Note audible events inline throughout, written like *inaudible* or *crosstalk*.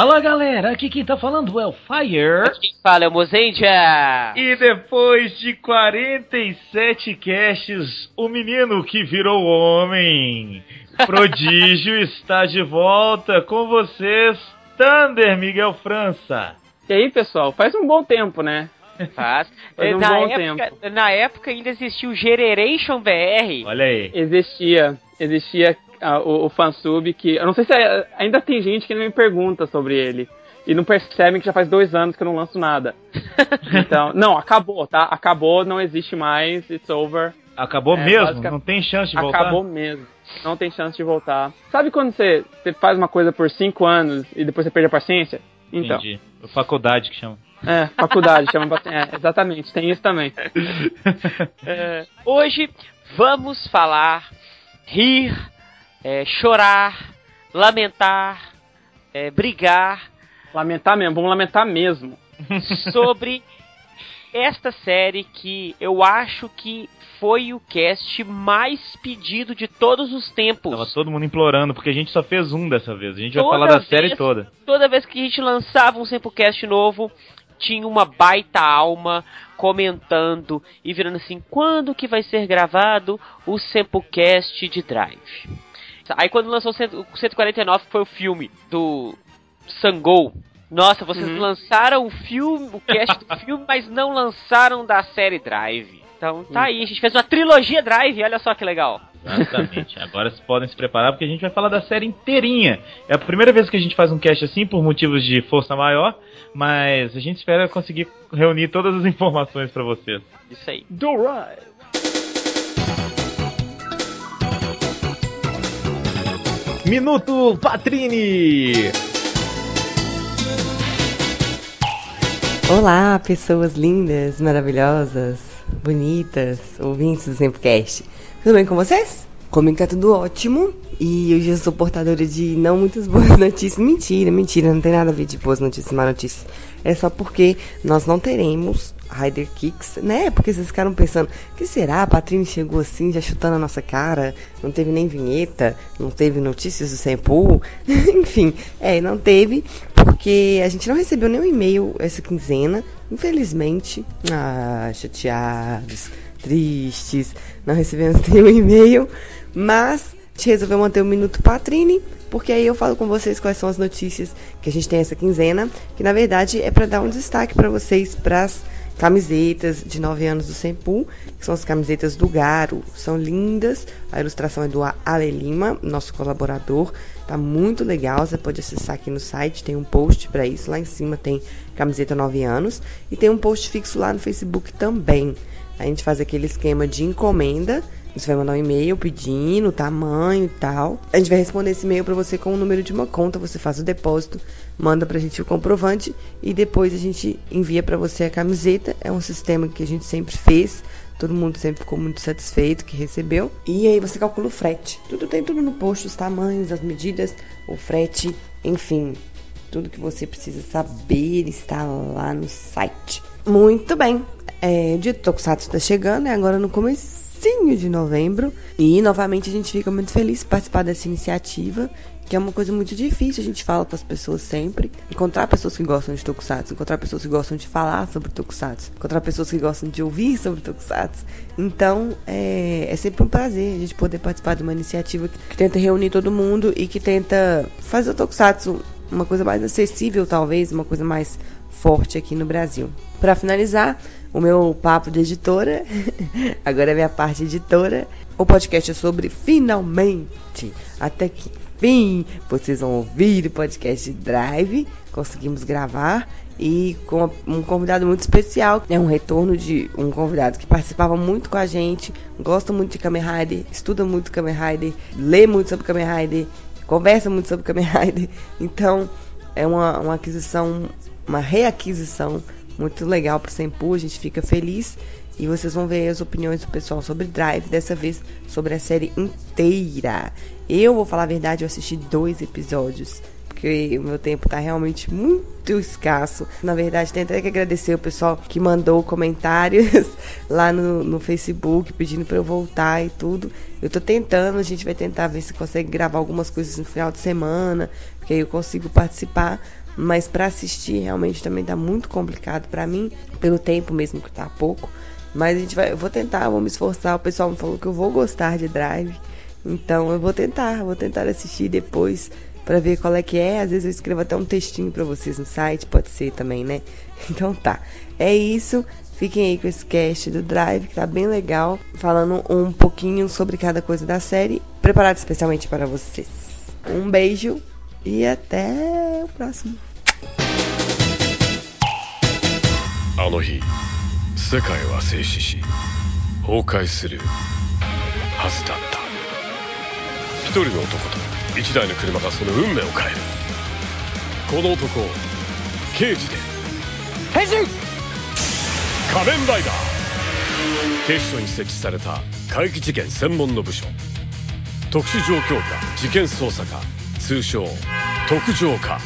Fala galera, aqui quem tá falando é o Fire. Aqui quem fala é o Mozendia. E depois de 47 casts, o menino que virou homem, prodígio, *laughs* está de volta com vocês, Thunder Miguel França. E aí pessoal, faz um bom tempo, né? Faz. *laughs* Faz um na, bom época, tempo. na época ainda existia o Generation BR. Olha aí. Existia, existia ah, o, o fansub que. Eu não sei se é- ainda tem gente que não me pergunta sobre ele. E não percebem que já faz dois anos que eu não lanço nada. *laughs* Então, não, acabou, tá? Acabou, não existe mais, it's over. Acabou É, mesmo? Não tem chance de voltar? Acabou mesmo. Não tem chance de voltar. Sabe quando você, você faz uma coisa por cinco anos e depois você perde a paciência? Então, Entendi. Faculdade que chama. é, faculdade, chama é, exatamente, tem isso também. *laughs* É, hoje vamos falar, rir, é, chorar, lamentar, é, brigar Lamentar mesmo, vamos lamentar mesmo. *laughs* sobre esta série que eu acho que foi o cast mais pedido de todos os tempos. Tava todo mundo implorando, porque a gente só fez um dessa vez. A gente vai Toda falar da vez- série toda. Toda vez que a gente lançava um Sempocast novo, tinha uma baita alma comentando e virando assim, quando que vai ser gravado o Sempocast de Drive? Aí quando lançou o 100 o 149 foi o filme do Sangou. Nossa, vocês Uhum. lançaram o filme, o cast do *laughs* filme, mas não lançaram da série Drive. Então tá aí, a gente fez uma trilogia Drive, olha só que legal. Exatamente. Agora vocês podem se preparar porque a gente vai falar da série inteirinha. É a primeira vez que a gente faz um cast assim por motivos de força maior, mas a gente espera conseguir reunir todas as informações pra vocês. Isso aí. Do right. Minuto Patrini. Olá, pessoas lindas, maravilhosas, bonitas, ouvintes do Sempocast. Tudo bem com vocês? Comigo tá tudo ótimo. E hoje eu sou portadora de não muitas boas *laughs* notícias. Mentira, mentira, não tem nada a ver de boas notícias e má notícias. É só porque nós não teremos Rider Kicks, né? Porque vocês ficaram pensando, que será? A Patrícia chegou assim, já chutando a nossa cara, não teve nem vinheta, não teve notícias do Sempo. *laughs* Enfim, é, não teve, porque a gente não recebeu nenhum e-mail essa quinzena, infelizmente. Ah, chateados, tristes, não recebemos *laughs* nenhum e-mail, mas a gente resolveu manter o Minuto Patrini, porque aí eu falo com vocês quais são as notícias que a gente tem essa quinzena, que na verdade é para dar um destaque para vocês para as camisetas de 9 anos do Sempu, que são as camisetas do Garo. São lindas. A ilustração é do Ale Lima, nosso colaborador. Tá muito legal. Você pode acessar aqui no site, tem um post para isso. Lá em cima tem camiseta 9 anos e tem um post fixo lá no Facebook também. A gente faz aquele esquema de encomenda. Você vai mandar um e-mail pedindo o tamanho e tal. A gente vai responder esse e-mail para você com o número de uma conta. Você faz o depósito, manda pra gente o comprovante e depois a gente envia para você a camiseta. É um sistema que a gente sempre fez. Todo mundo sempre ficou muito satisfeito que recebeu. E aí você calcula o frete. Tudo tem tudo no post, os tamanhos, as medidas, o frete, enfim. Tudo que você precisa saber está lá no site. Muito bem. É, o dia do Tokusatsu está chegando, é agora no comecinho de novembro. E novamente a gente fica muito feliz de participar dessa iniciativa, que é uma coisa muito difícil, a gente fala com as pessoas sempre. Encontrar pessoas que gostam de Tokusatsu, encontrar pessoas que gostam de falar sobre Tokusatsu, encontrar pessoas que gostam de ouvir sobre Tokusatsu. Então é, é sempre um prazer a gente poder participar de uma iniciativa que, que tenta reunir todo mundo e que tenta fazer o Tokusatsu uma coisa mais acessível, talvez, uma coisa mais forte aqui no Brasil. Para finalizar, o meu papo de editora, *laughs* agora é minha parte editora. O podcast é sobre finalmente, até que fim, vocês vão ouvir o podcast Drive. Conseguimos gravar e com um convidado muito especial. É um retorno de um convidado que participava muito com a gente, gosta muito de Kamen Rider, estuda muito Kamen Rider, lê muito sobre Kamen Rider, conversa muito sobre Kamen Rider. *laughs* Então, é uma, uma aquisição, uma reaquisição muito legal para Sempu, a gente fica feliz. E vocês vão ver as opiniões do pessoal sobre Drive, dessa vez sobre a série inteira. Eu vou falar a verdade, eu assisti dois episódios, porque o meu tempo tá realmente muito escasso. Na verdade, tem até que agradecer o pessoal que mandou comentários *laughs* lá no, no Facebook pedindo para eu voltar e tudo. Eu tô tentando, a gente vai tentar ver se consegue gravar algumas coisas no final de semana, porque aí eu consigo participar. Mas para assistir realmente também tá muito complicado para mim, pelo tempo mesmo que tá pouco. Mas a gente vai, eu vou tentar, vou me esforçar. O pessoal me falou que eu vou gostar de Drive, então eu vou tentar, vou tentar assistir depois para ver qual é que é. Às vezes eu escrevo até um textinho para vocês no site, pode ser também, né? *laughs* Então tá. É isso. Fiquem aí com esse cast do Drive, que tá bem legal, falando um pouquinho sobre cada coisa da série, preparado especialmente para vocês. Um beijo e até o próximo. あの日世界は静止し崩壊するはずだった。一人の男と一台の車がその運命を変える。この男を刑事で。変身仮面ライダー。警視庁に設置された怪奇事件専門の部署。特殊状況下事件捜査課。通称特上課。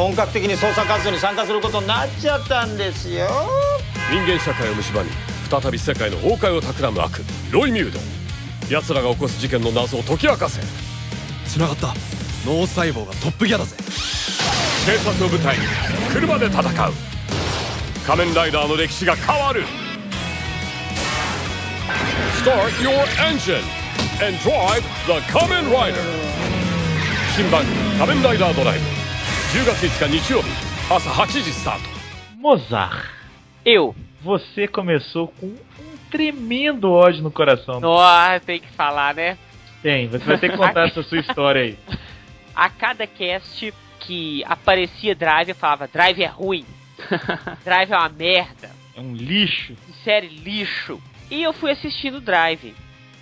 本格的に捜査活動に参加することになっちゃったんですよ。人間社会を蝕み再び世界の崩壊を企む悪ロイミュード。奴らが起こす事件の謎を解き明かせ。繋がった。脳細胞がトップギアだぜ。警察を舞台に車で戦う。仮面ライダーの歴史が変わる。Start your engine and drive the Kamen Rider. 新番組仮面ライダードライブ10月5日日曜日朝8時スタート Mozart, Eu. você começou com um tremendo ódio no coração. Nossa, tem que falar, né? Tem, você vai ter que contar *laughs* essa sua história aí. A cada cast que aparecia Drive, eu falava: Drive é ruim. *laughs* Drive é uma merda. É um lixo. série lixo. E eu fui assistindo Drive.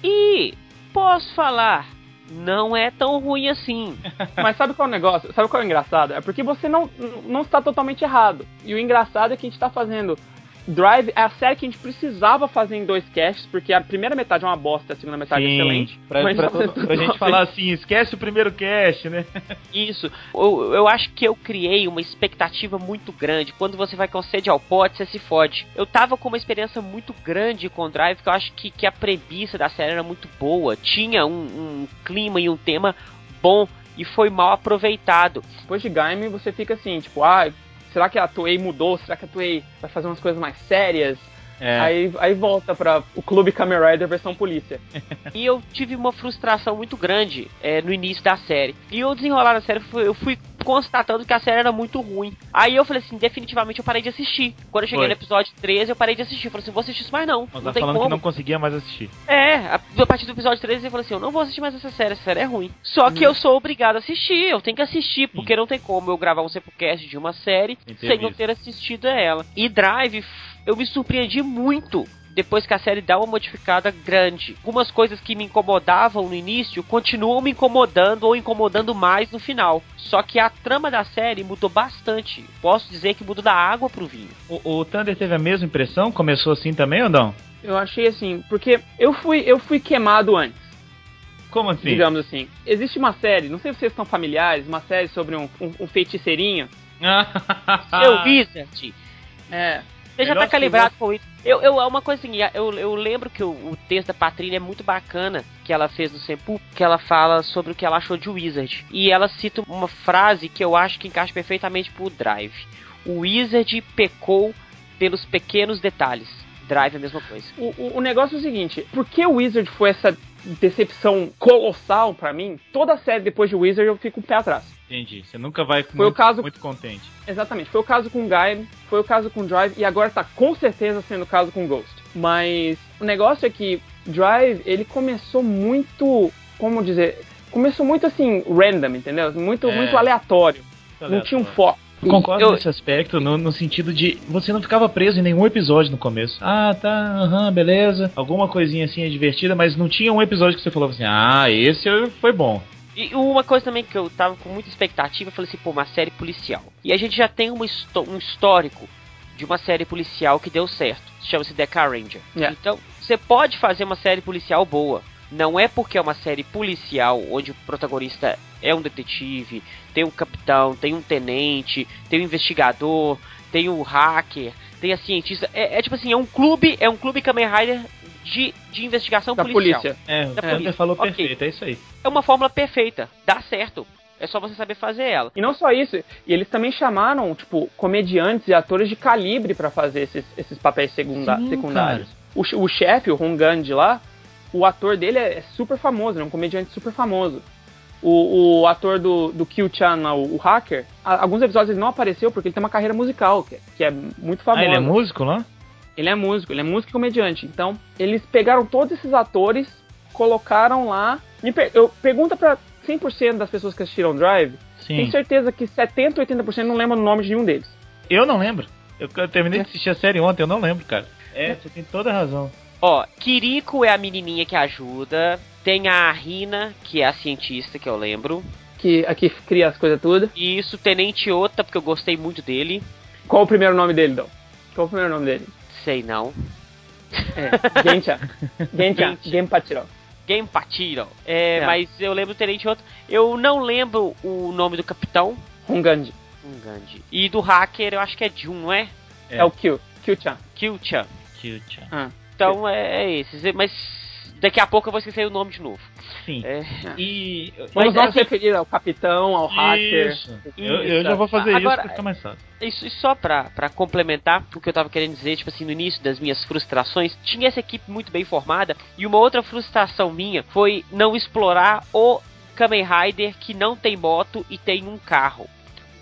E posso falar, não é tão ruim assim. *laughs* Mas sabe qual é o negócio? Sabe qual é o engraçado? É porque você não, não está totalmente errado. E o engraçado é que a gente está fazendo. Drive é a série que a gente precisava fazer em dois casts, porque a primeira metade é uma bosta, a segunda metade é excelente. Pra, Mas pra, fazendo pra gente falar assim, esquece o primeiro cast, né? *laughs* Isso. Eu, eu acho que eu criei uma expectativa muito grande. Quando você vai com sede ao pote, você se fode. Eu tava com uma experiência muito grande com Drive, que eu acho que, que a premissa da série era muito boa. Tinha um, um clima e um tema bom e foi mal aproveitado. Depois de Gaime, você fica assim, tipo, ah, será que a Toei mudou? Será que a Toei vai fazer umas coisas mais sérias? É. Aí, aí volta pra o Clube Kamen Rider versão polícia. *laughs* E eu tive uma frustração muito grande é, no início da série. E eu desenrolar a série, fui- eu fui constatando que a série era muito ruim. Aí eu falei assim, definitivamente eu parei de assistir. Quando eu cheguei Foi. no episódio 13, eu parei de assistir. Eu falei assim, vou assistir isso mais não. Nós não tá tem falando como. que não conseguia mais assistir. É, a, a partir do episódio 13 eu falei assim, eu não vou assistir mais essa série, essa série é ruim. Só que eu sou obrigado a assistir, eu tenho que assistir, porque não tem como eu gravar um Sepulcast de uma série Sem ter sem eu ter assistido ela. E Drive, eu me surpreendi muito depois que a série dá uma modificada grande. Algumas coisas que me incomodavam no início continuam me incomodando ou incomodando mais no final. Só que a trama da série mudou bastante. Posso dizer que mudou da água pro vinho. O, o Thunder teve a mesma impressão? Começou assim também ou não? Eu achei assim, porque eu fui, eu fui queimado antes. Como assim? digamos assim. Existe uma série, não sei se vocês estão familiares, uma série sobre um, um, um feiticeirinho. *laughs* Seu Wizard, É. Você já tá calibrado com isso. Eu, eu, é uma coisa assim, eu, eu lembro que o, o texto da Patrícia é muito bacana que ela fez no Sempu, que ela fala sobre o que ela achou de Wizard. E ela cita uma frase que eu acho que encaixa perfeitamente pro Drive. O Wizard pecou pelos pequenos detalhes. Drive é a mesma coisa. O, o, o negócio é o seguinte, por que o Wizard foi essa decepção colossal pra mim? Toda a série depois de Wizard eu fico um pé atrás. Entendi. Você nunca vai Foi muito, o caso- muito contente. Exatamente. Foi o caso com Gaim, foi o caso com Drive e agora tá com certeza sendo o caso com Ghost. Mas o negócio é que Drive, ele começou muito, como dizer, começou muito assim random, entendeu? Muito É. muito aleatório. Não tinha um foco. Eu concordo Eu- nesse aspecto, no, no sentido de você não ficava preso em nenhum episódio no começo. Ah, tá, aham, beleza. Alguma coisinha assim é divertida, mas não tinha um episódio que você falou assim, ah, esse foi bom. E uma coisa também que eu tava com muita expectativa, eu falei assim, pô, uma série policial. E a gente já tem um histórico de uma série policial que deu certo. Chama-se The Car Ranger. Yeah. Então, você pode fazer uma série policial boa. Não é porque é uma série policial onde o protagonista é um detetive, tem um capitão, tem um tenente, tem um investigador, tem um hacker, tem a cientista. É, é tipo assim, é um clube, é um clube Kamen Rider de, de investigação Da policial. polícia. É, o Da Thunder polícia. falou Ok. perfeito, é isso aí. É uma fórmula perfeita, dá certo. É só você saber fazer ela. E não só isso, e eles também chamaram, tipo, comediantes e atores de calibre pra fazer esses, esses papéis segunda, Sim, secundários. O, o chefe, o Hongand lá, o ator dele é, é super famoso, é um comediante super famoso. O, o ator do, do Kyu-chan, o, o hacker, a- alguns episódios ele não apareceu porque ele tem uma carreira musical, que, é- que é muito Ah, famosa. ele é músico lá? Ele é músico, ele é músico e comediante. Então, eles pegaram todos esses atores, colocaram lá. Per- eu pergunta pra 100% das pessoas que assistiram Drive, tenho Sim. certeza que 70, 80% não lembram o nome de nenhum deles. Eu não lembro. Eu eu terminei de assistir a série ontem, eu não lembro, cara. É, você tem toda a razão. Ó, Kiriko é a menininha que ajuda. Tem a Rina, que é a cientista, que eu lembro. Que aqui cria as coisas tudo. E isso, Tenente Ota, porque eu gostei muito dele. Qual o primeiro nome dele, Dom? Qual o primeiro nome dele? Sei não. É. Genchan. *laughs* Genchan. Genpachiro. Game Patiro. É, É. mas eu lembro do Tenente Ota. Eu não lembro o nome do capitão. Hongand. Um Gandhi. E do hacker, eu acho que é Jun, não é? É. o Kyu. Kyu-chan. Kyu-chan. Cute. Ah. Então é, é esses. Mas daqui a pouco eu vou esquecer o nome de novo. Sim. É, E. Vamos Mas, nos assim, referir ao capitão, ao hacker. Isso. Eu, eu já vou fazer Agora- isso pra ficar mais fácil. Isso, e só pra, pra complementar o que eu tava querendo dizer, tipo assim, no início das minhas frustrações, tinha essa equipe muito bem formada, e uma outra frustração minha foi não explorar o Kamen Rider que não tem moto e tem um carro.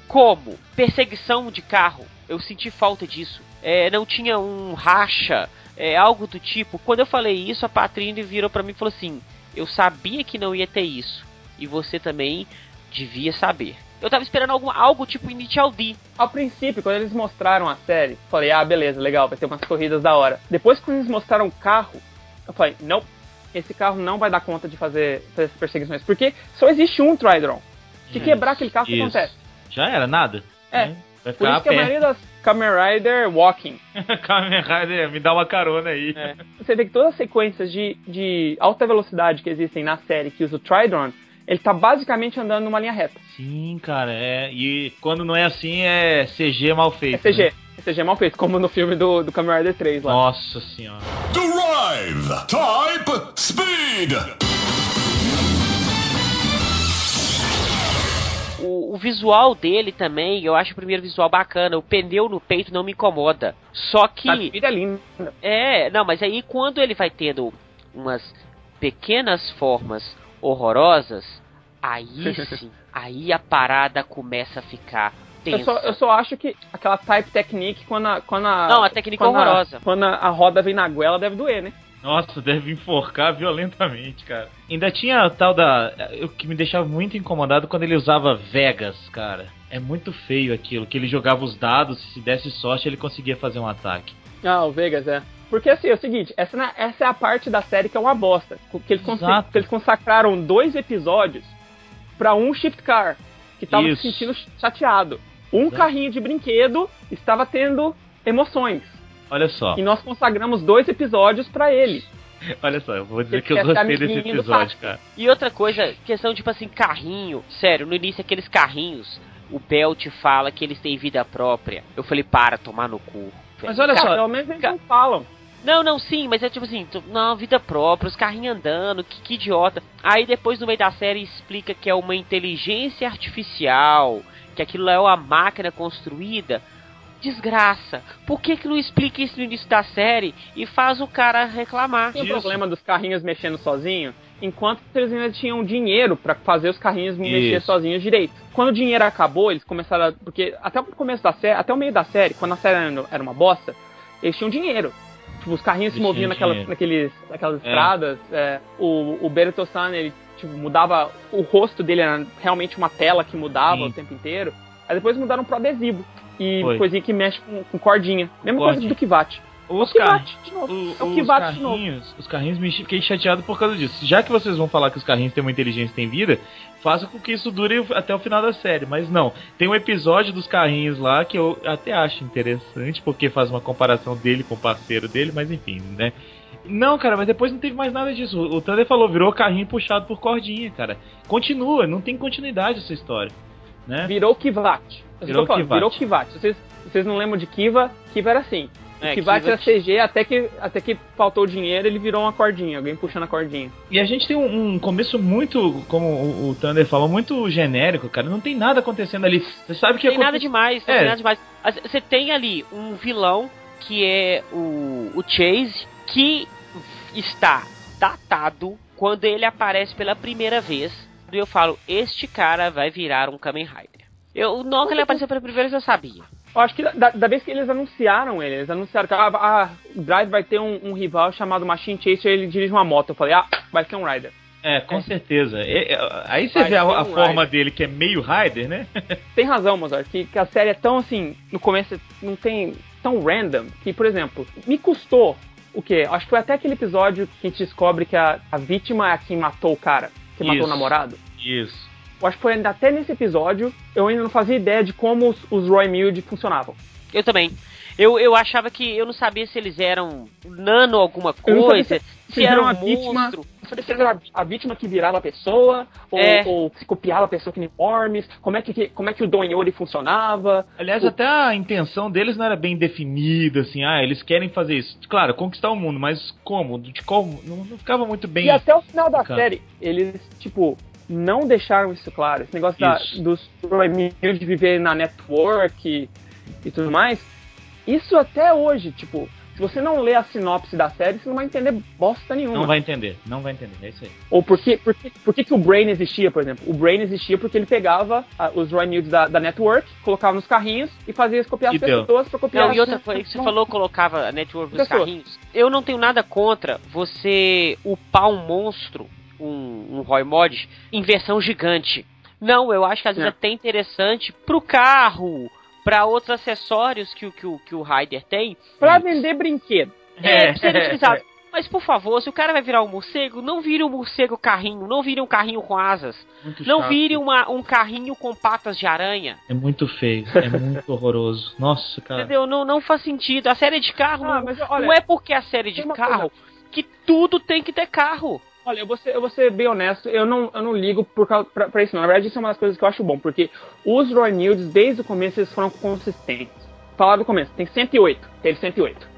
Como? Perseguição de carro. Eu senti falta disso. É, não tinha um racha, é, algo do tipo. Quando eu falei isso, a Patrine virou pra mim e falou assim: Eu sabia que não ia ter isso. E você também devia saber. Eu tava esperando algum, algo tipo Initial D. Ao princípio, quando eles mostraram a série, falei, ah, beleza, legal, vai ter umas corridas da hora. Depois, quando eles mostraram o carro, eu falei, não, esse carro não vai dar conta de fazer, fazer essas perseguições. Porque só existe um Tridron. Se quebrar aquele carro, o que acontece? Já era, nada? É. Né? Vai Por isso que a maioria das Kamen Rider Walking. *laughs* Kamen Rider, me dá uma carona aí. É. Você vê que todas as sequências de, de alta velocidade que existem na série que usa o Tridron, ele tá basicamente andando numa linha reta. Sim, cara, é. E quando não é assim, é CG mal É feito. CG. né? É CG mal feito, como no filme do, do Kamen Rider 3 lá. Nossa senhora. Drive! Type Speed! O, o visual dele também, eu acho o primeiro visual bacana. O pneu no peito não me incomoda. Só que. A filha é linda. É, não, mas aí quando ele vai tendo umas pequenas formas horrorosas, aí *laughs* sim, aí a parada começa a ficar. Eu só, eu só acho que aquela type technique, quando a. Quando a Não, a técnica é quando horrorosa. A, quando a, a roda vem na goela, deve doer, né? Nossa, deve enforcar violentamente, cara. Ainda tinha a tal da. O que me deixava muito incomodado quando ele usava Vegas, cara. É muito feio aquilo, que ele jogava os dados, se desse sorte ele conseguia fazer um ataque. Ah, o Vegas, é. Porque assim, é o seguinte, essa, essa é a parte da série que é uma bosta. Que eles, Exato. que eles consacraram dois episódios pra um shift car, que tava Isso. se sentindo chateado. Um Exato. carrinho de brinquedo estava tendo emoções. Olha só, E nós consagramos dois episódios pra ele. *laughs* olha só, eu vou dizer Você que eu ser gostei desse episódio, cara. E outra coisa, questão tipo assim, carrinho. Sério, no início aqueles carrinhos, o Belt fala que eles têm vida própria. Eu falei, para, tomar no cu. Mas olha Cara, só, pelo menos eles não falam. Não, não, sim, mas é tipo assim, tu- não, vida própria, os carrinhos andando, que, que idiota. Aí depois no meio da série explica que é uma inteligência artificial, que aquilo lá é uma máquina construída. Desgraça. Por que que não explica isso no início da série e faz o cara reclamar? Tem o problema dos carrinhos mexendo sozinho, enquanto eles ainda tinham dinheiro pra fazer os carrinhos mexer Isso. sozinhos direito. Quando o dinheiro acabou, eles começaram a, porque até o começo da série, até o meio da série, quando a série era, uma bosta, eles tinham dinheiro. Tipo, os carrinhos se moviam naquelas, naqueles, naquelas É. estradas. é, o o Berto-san, ele tipo, mudava, o rosto dele era realmente uma tela que mudava Sim. o tempo inteiro. Aí depois mudaram pro adesivo. E Foi. coisinha que mexe com, com cordinha. Mesma coisa do Kivat. Os, o- é o os Kivat de novo. carrinhos, os carrinhos me fiquei chateado por causa disso. Já que vocês vão falar que os carrinhos têm uma inteligência e têm vida, faça com que isso dure até o final da série. Mas não, tem um episódio dos carrinhos lá que eu até acho interessante, porque faz uma comparação dele com o parceiro dele, mas enfim, né? Não, cara, mas depois não teve mais nada disso. O Thunder falou, virou carrinho puxado por cordinha, cara. Continua, não tem continuidade essa história, né? Virou Kivat. Virou falando, Kivat. Virou Kivat. Se vocês, vocês não lembram de Kiva, Kiva era assim. É, que vai Kiva- ser CG até que, até que faltou dinheiro, ele virou uma cordinha, alguém puxando a cordinha. E a gente tem um, um começo muito, como o, o Thunder falou, muito genérico, cara. Não tem nada acontecendo ali. Você sabe que Não tem nada demais, não É. tem nada demais. Você tem ali um vilão que é o, o Chase, que está datado quando ele aparece pela primeira vez. E eu falo, este cara vai virar um Kamen Rider. Eu, não que ele apareceu pela primeira vez, eu sabia. Eu acho que da, da vez que eles anunciaram ele, eles anunciaram que ah, ah, o Drive vai ter um, um rival chamado Machine Chaser, ele dirige uma moto. Eu falei, ah, vai ser um Rider. É, com certeza. É, é, aí você Vai vê a, a um forma Rider. dele que é meio Rider, né? *laughs* Tem razão, Mozart, que, que a série é tão assim, no começo não tem tão random, que, por exemplo, me custou o quê? Acho que foi até aquele episódio que a gente descobre que a, a vítima é a quem matou o cara, que matou Isso. o namorado. Isso. Eu acho que foi ainda até nesse episódio, eu ainda não fazia ideia de como os, os Roy Milde funcionavam. Eu também. Eu, eu achava que eu não sabia se eles eram nano alguma coisa, se- se, se era viram um a vítima. monstro. Não sabia se era a vítima que virava a pessoa, ou, É. ou se copiava a pessoa que nem Worms, como é que, como é que o Don Yori funcionava. Aliás, O- até a intenção deles não era bem definida, assim, ah, eles querem fazer isso. Claro, conquistar o mundo, mas como? De como? Não, não ficava muito bem. E até o final da série, eles, tipo, não deixaram isso claro. Esse negócio da, dos Roy Milde viver na network e, e tudo mais. Isso até hoje, tipo, se você não lê a sinopse da série, você não vai entender bosta nenhuma. Não vai entender, não vai entender, é isso aí. Ou por que, por, que, por que, que o Brain existia, por exemplo? O Brain existia porque ele pegava ah, os Roy Mildes da, da Network, colocava nos carrinhos e fazia eles copiar E as deu. pessoas pra copiar Não, e as- outra coisa que você falou, colocava a network nos Pessoa. carrinhos. Eu não tenho nada contra você upar um monstro, um, um Roy Mod, em versão gigante. Não, eu acho que às vezes Não. é até interessante pro carro, pra outros acessórios que, o- que, o- que o Rider tem. Pra vender brinquedo. É, ser utilizado. *laughs* Mas por favor, se o cara vai virar um morcego, não vire um morcego carrinho, não vire um carrinho com asas, Muito não chato. vire uma, um carrinho com patas de aranha. É muito feio, é muito horroroso. Nossa, cara. Entendeu? Não, não faz sentido. A série de carro Ah, não, mas olha, não é porque a série de carro que tudo tem que ter carro. Olha, eu vou ser, eu vou ser bem honesto, eu não, eu não ligo por causa, pra, pra isso não. Na verdade, isso é uma das coisas que eu acho bom, porque os Roy Mildes, desde o começo, eles foram consistentes. Falar do começo, tem 108, teve 108.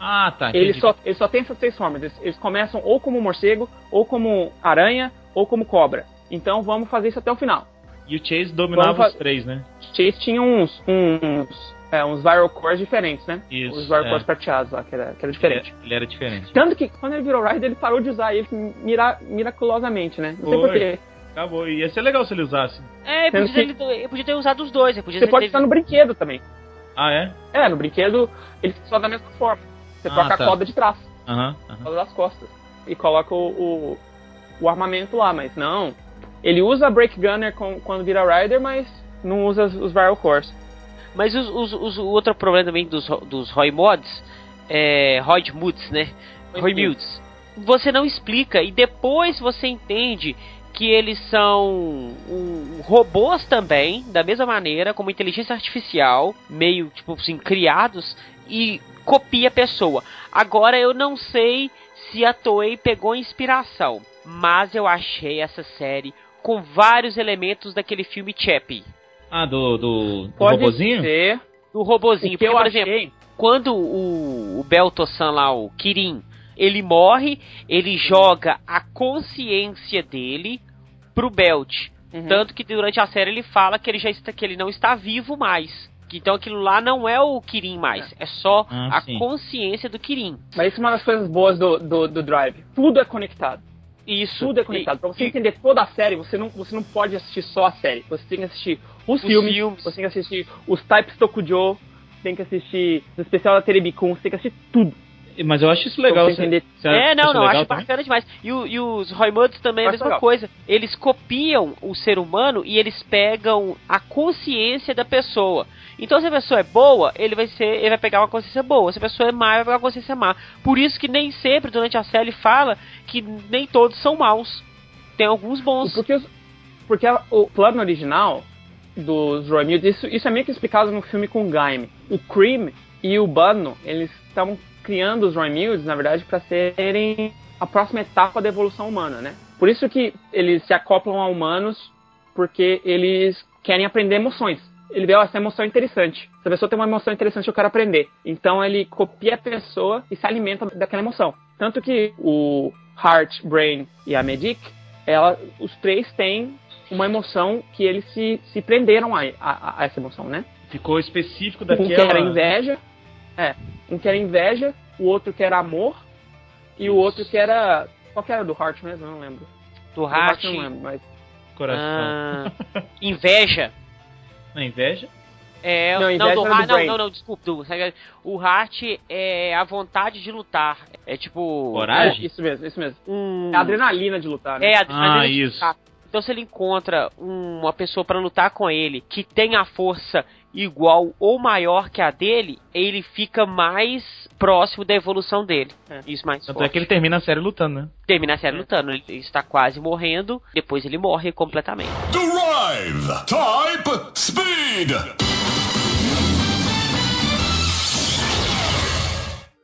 Ah, tá. Eles entendi. só, eles só têm essas três formas. Eles, eles começam ou como morcego, ou como aranha, ou como cobra. Então vamos fazer isso até o final. E o Chase dominava os três, né? Chase tinha uns, uns, é, uns viral cores diferentes, né? Isso, Os viral é. cores prateados lá, que era, que era Ele, diferente. ele era diferente. Tanto que quando ele virou Rider, ele parou de usar eles mira, miraculosamente, né? Não sei Foi. porquê. Acabou. Ia ser legal se ele usasse. É, Sendo podia, ter, ele podia ter usado os dois. Ele podia Você ter pode teve- usar no brinquedo também. Ah, é? É, no brinquedo ele só da mesma forma. Você Ah, troca tá. a corda de trás, Aham, aham. corda das costas. E coloca o, o, o armamento lá, mas não. Ele usa a Break Gunner com- quando vira Rider, mas não usa os, os Viral Cores. Mas os, os- os- o outro problema também dos, dos Roy Mods, é, Roy Moods, né? Roy Moods. Você não explica e depois você entende que eles são um, robôs também, da mesma maneira, como inteligência artificial, meio tipo assim, criados e copia a pessoa. Agora eu não sei se a Toei pegou inspiração, mas eu achei essa série com vários elementos daquele filme Chappie. Ah, do, do, do Pode robozinho? ser. Do robozinho, porque, eu por achei... exemplo, quando o, o Belto-san lá, o Kirin, ele morre, ele joga a consciência dele pro Belt. Uhum. Tanto que durante a série ele fala que ele já está, que ele não está vivo mais. Que Então aquilo lá não é o Kirin mais, é só Ah, a sim. consciência do Kirin. Mas isso é uma das coisas boas do, do, do Drive. Tudo é conectado. Isso. Tudo é conectado. Pra você E- entender toda a série, você não, você não pode assistir só a série. Você tem que assistir os, Os filmes, filmes. você tem que assistir os Types Tokujo, tem que assistir o especial da Terebicon, você tem que assistir tudo. Mas eu acho isso legal. Você entender. Você É, não, não, legal acho também? bacana demais. E, o- e os Roy Moods também é a Acho mesma legal. coisa. Eles copiam o ser humano e eles pegam a consciência da pessoa. Então se a pessoa é boa, ele vai ser, ele vai pegar uma consciência boa. Se a pessoa é má, ele vai pegar uma consciência má. Por isso que nem sempre durante a série fala que nem todos são maus. Tem alguns bons. Porque, porque a- o plano original dos Roy Mills, isso, isso é meio que explicado no filme com o Gaime. O Cream e o Bunno, eles estavam criando os Roy Mills, na verdade, para serem a próxima etapa da evolução humana, né? Por isso que eles se acoplam a humanos, porque eles querem aprender emoções. ele vê ó, essa emoção é interessante. Essa pessoa tem uma emoção interessante, eu quero aprender. Então ele copia a pessoa e se alimenta daquela emoção. Tanto que o Heart, Brain e a Medic, ela, os três têm uma emoção que eles se, se prenderam a, a, a essa emoção, né? Ficou específico Um daquela... que era inveja, é, um que era inveja, o outro que era amor e o outro que era qual que era do Heart mesmo? Eu não lembro. Do Do Heart não lembro, mas Coração. ah, inveja. *laughs* Na inveja? É, Não, não, do era do não, não, não, desculpa. do- o Heart é a vontade de lutar. É tipo. Coragem? é, isso mesmo, isso mesmo. Um, É a adrenalina de lutar, né? É, a Ah, adrenalina de isso. lutar. Então, se ele encontra um- uma pessoa pra lutar com ele que tem a força igual ou maior que a dele, ele fica mais próximo da evolução dele. É. Isso mais Tanto forte. é que ele termina a série lutando, né? termina a série lutando. Ele está quase morrendo, depois ele morre completamente. Drive! Type Speed!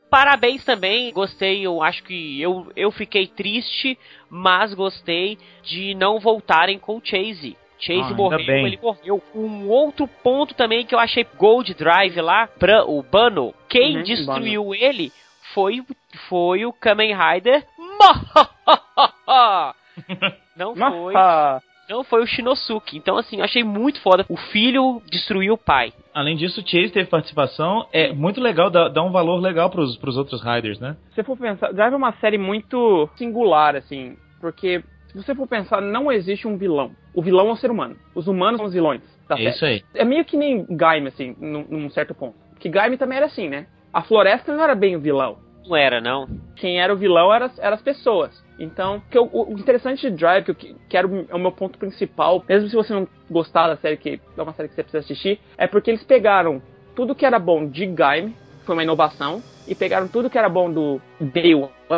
Parabéns também, gostei, eu acho que eu, eu fiquei triste, mas gostei de não voltarem com o Chase. Chase Ah, morreu, bem. ele morreu. Um outro ponto também que eu achei Gold Drive lá, pra, o Bano, quem Uhum, destruiu ele foi, foi o Kamen Rider. *laughs* Não foi, Ah, não foi o Shinosuke. Então assim, eu achei muito foda. O filho destruiu o pai. Além disso, o Chase teve participação. É muito legal, dá, dá um valor legal pros, pros outros Riders, né? se você for pensar, Drive é uma série muito singular, assim, porque se você for pensar, não existe um vilão. O vilão é o ser humano. Os humanos são os vilões da É isso aí. É meio que nem Gaime, assim, num, num certo ponto. Porque Gaime também era assim, né? A floresta não era bem o vilão. Não era, não. Quem era o vilão era, eram as pessoas. Então, que eu- o, o interessante de Drive, que eu que- quero é o meu ponto principal, mesmo se você não gostar da série, que é uma série que você precisa assistir, é porque eles pegaram tudo que era bom de Gaime, foi uma inovação, e pegaram tudo que era bom do Day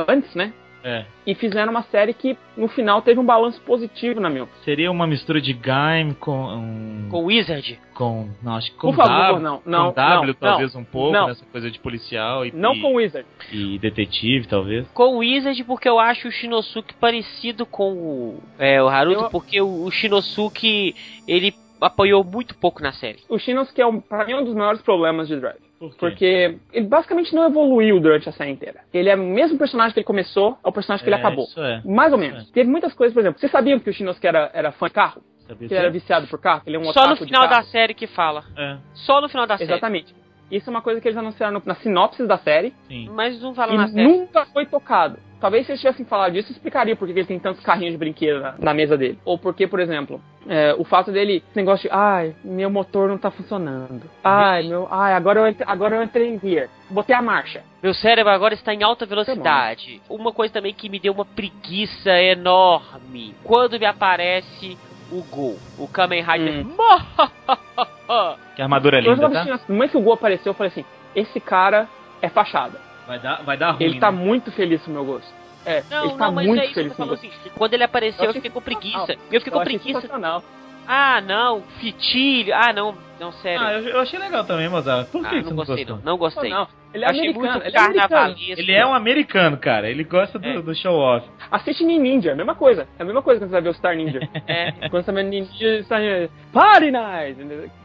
antes, né? É. E fizeram uma série que no final teve um balanço positivo, na minha opinião. Seria uma mistura de Gaim com. Um, Com o Wizard. com. Não, acho que com Por favor, W. não, não, com W, não, talvez não, um pouco, não. nessa coisa de policial e, Não e, com o Wizard. e detetive, talvez. com o Wizard porque eu acho o Shinosuke parecido com o, é, o Haruto, Eu- porque o, o Shinosuke ele apoiou muito pouco na série. O Shinos, que é, um, pra mim, um dos maiores problemas de Drive. Por? Porque ele basicamente não evoluiu durante a série inteira. Ele é o mesmo personagem que ele começou, é o personagem que É, ele acabou. Isso é. Mais ou menos. Teve muitas coisas, por exemplo, vocês sabiam que o Shinosuke era, era fã de carro? Sabia Que ele era viciado por carro? Que ele é um Só no final da série que fala. É, Só no final da série. Exatamente. Isso é uma coisa que eles anunciaram no- na sinopse da série sim. Mas não fala e na série. nunca foi tocado. Talvez se eles tivessem falado disso, explicaria por que ele tem tantos carrinhos de brinquedo na, na mesa dele. Ou porque, por exemplo, é, o fato dele, esse negócio de, ai, meu motor não tá funcionando. Ai, meu, ai, agora eu, entre- agora eu entrei em gear. Botei a marcha. Meu cérebro agora está em alta velocidade. Uma coisa também que me deu uma preguiça enorme. Quando me aparece o Gol, o Kamen Rider. Que armadura Eu linda, tá? momento que o Gol apareceu, eu falei assim, esse cara é fachada. Vai dar, vai dar ruim. Ele tá né? muito feliz com o meu gosto. É, Não, ele tá não, mas muito é isso que eu feliz com o meu gosto. assim. Quando ele apareceu, Eu eu fiquei com preguiça. Eu fiquei Eu com preguiça. Ah, não, fitilho. Ah, não, não, sério. Ah, eu, eu achei legal também, Mozart. Por que, Ah, que não você não gostei, gostou? não. Não gostei. Não, ele é Achei americano. muito Ele é. Ele é um americano, cara. Ele gosta do, É. do show-off. Assiste Ninja, a mesma coisa. É a mesma coisa quando você vai ver o Star Ninja. *laughs* É. quando você vê Ninja, Star Ninja, Party Night!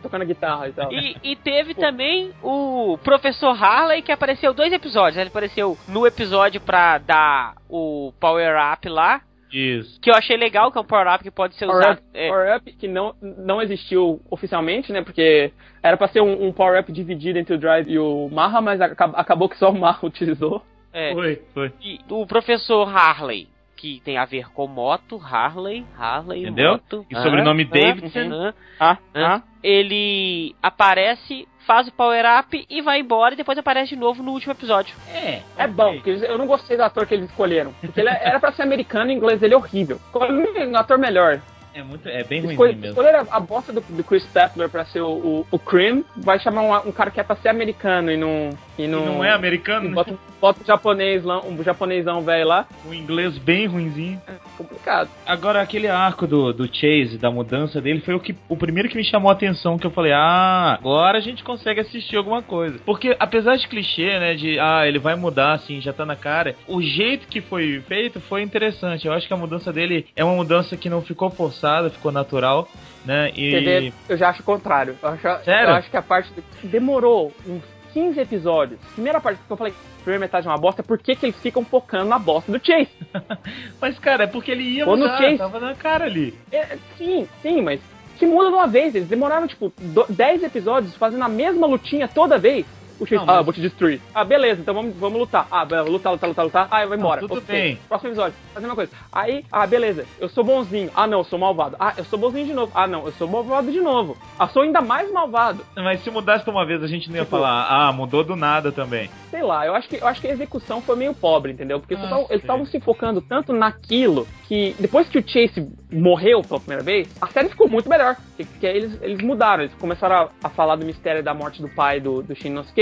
Tocando guitarra e tal. E, e teve também o Professor Harley que apareceu dois episódios. Ele apareceu no episódio pra dar o power up lá, Isso. que eu achei legal, que é um power up que pode ser Power usado. Up, é, Power Up que não, não existiu oficialmente, né? Porque era pra ser um, um Power Up dividido entre o Drive e o Maha, mas aca- acabou que só o Maha *laughs* utilizou. é. Foi, foi. E o Professor Harley, que tem a ver com moto, Harley, Harley, Entendeu? moto. E sobrenome ah, Davidson. ah, Ah, ah. Ele aparece, faz o power up e vai embora e depois aparece de novo no último episódio. É. É bom, porque eu não gostei do ator que eles escolheram. Porque ele era pra ser americano e o inglês dele é horrível. Escolhe um ator melhor. É, muito, é bem ruimzinho mesmo. escolheram a, a bosta do, do Chris Stapler pra ser o, o, o Cream, vai chamar um, um cara que é pra ser americano e não. E E não, não é americano, bota, bota um japonês lá, um japonesão velho lá. Um inglês bem ruimzinho. É complicado. Agora, aquele arco do, do Chase, da mudança dele, foi o, que, o primeiro que me chamou a atenção, que eu falei, ah, agora a gente consegue assistir alguma coisa. Porque, apesar de clichê, né, de, ah, ele vai mudar, assim, já tá na cara, o jeito que foi feito foi interessante. Eu acho que a mudança dele é uma mudança que não ficou forçada, forçada, ficou natural, né? E vê, eu já acho o contrário. Eu acho, Sério? eu acho que a parte do- demorou uns 15 episódios. Primeira parte que eu falei, primeira metade é uma bosta, por que, que eles ficam focando na bosta do Chase? *laughs* Mas, cara, é porque ele ia Quando mudar, Chase- tava na cara ali. É, sim, sim, mas que muda de uma vez. Eles demoraram, tipo, do- 10 episódios fazendo a mesma lutinha toda vez. O Chase, Não, mas- ah, eu vou te destruir. Ah, beleza, então vamos, vamos lutar. Ah, beleza, lutar, lutar, lutar, lutar. Ah, eu vou embora. Não, tudo Ok. bem. Próximo episódio, fazer a mesma coisa. Aí, ah, beleza, eu sou bonzinho. Ah, não, eu sou malvado. Ah, eu sou bonzinho de novo. Ah, não, eu sou malvado de novo. Ah, sou ainda mais malvado. Mas se mudasse uma vez, a gente não ia Tipo- falar, ah, mudou do nada também. Sei lá, eu acho que, eu acho que a execução foi meio pobre, entendeu? Porque eles Ah, estavam- eles estavam se focando tanto naquilo que depois que o Chase morreu pela primeira vez, a série ficou muito melhor. Que, que eles, eles mudaram, eles começaram a, a falar do mistério da morte do pai do, do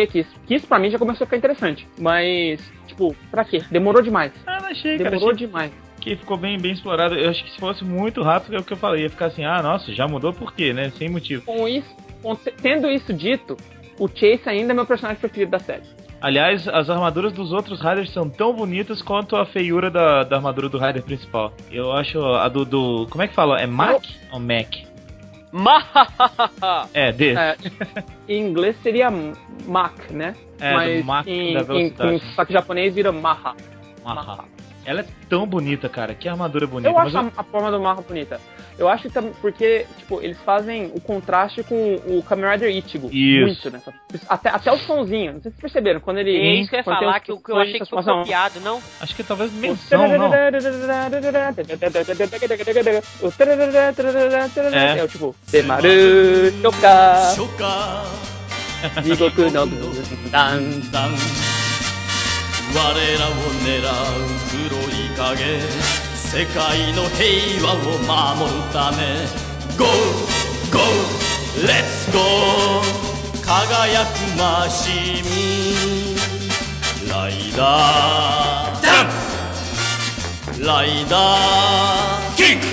Que isso, que isso pra mim já começou a ficar interessante. Mas, tipo, pra quê? Demorou demais. Ah, não achei. Demorou Achei demais. que ficou bem, bem explorado. Eu acho que se fosse muito rápido, é o que eu falei. Ia ficar assim, ah, nossa, já mudou por quê, né? Sem motivo. Com isso, com- tendo isso dito, o Chase ainda é meu personagem preferido da série. Aliás, as armaduras dos outros Riders são tão bonitas quanto a feiura da, da armadura do Rider principal. Eu acho a do. do como é que fala? É Mac ou Mac? Mahahaha. É, desse. É, em inglês seria Mach, né? É, do Mas Mach em, da velocidade. em sotaque japonês vira Maha. Maha. Ela é tão bonita, cara. Que armadura bonita. Eu Mas acho a, a forma do Maha bonita. Eu acho que também porque, tipo, eles fazem o contraste com o Kamen Rider Ichigo. Isso. Muito nessa. Até, até o sonzinho. Não sei se vocês perceberam. Quando ele. É isso que eu ia quando tem falar, os- que, eu- que eu achei que foi transformação. copiado, não? acho que talvez menção, não. É. É o tipo, Demaru Shoka 初夏 Jigoku no Dan だん *laughs* 我らを狙う黒い影。世界の平和を守るため。Go! Go! Let's go! 輝くマシンライダー。ダンプライダー。キック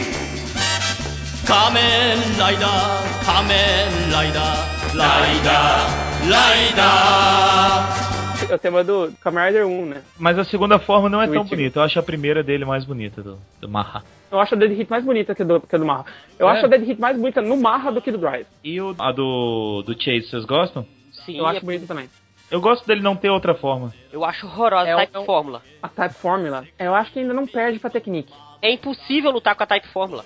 仮面ライダー。仮面ライダー。ライダー。ライダー。É o tema do Kamen Rider 1, né? Mas a segunda forma não é Do tão Ichigo. bonita. Eu acho a primeira dele mais bonita, do, do Maha. Eu acho a Dead Hit mais bonita que a do, que a do Marra. Eu É? acho a Dead Hit mais bonita no Marra do que do Drive. E o, a do, do Chase, vocês gostam? Sim, Eu acho é- bonita também. Eu gosto dele não ter outra forma. eu acho horrorosa É a Type um- Fórmula. A Type Formula, eu acho que ainda não perde pra Technique. É impossível lutar com a Type Fórmula.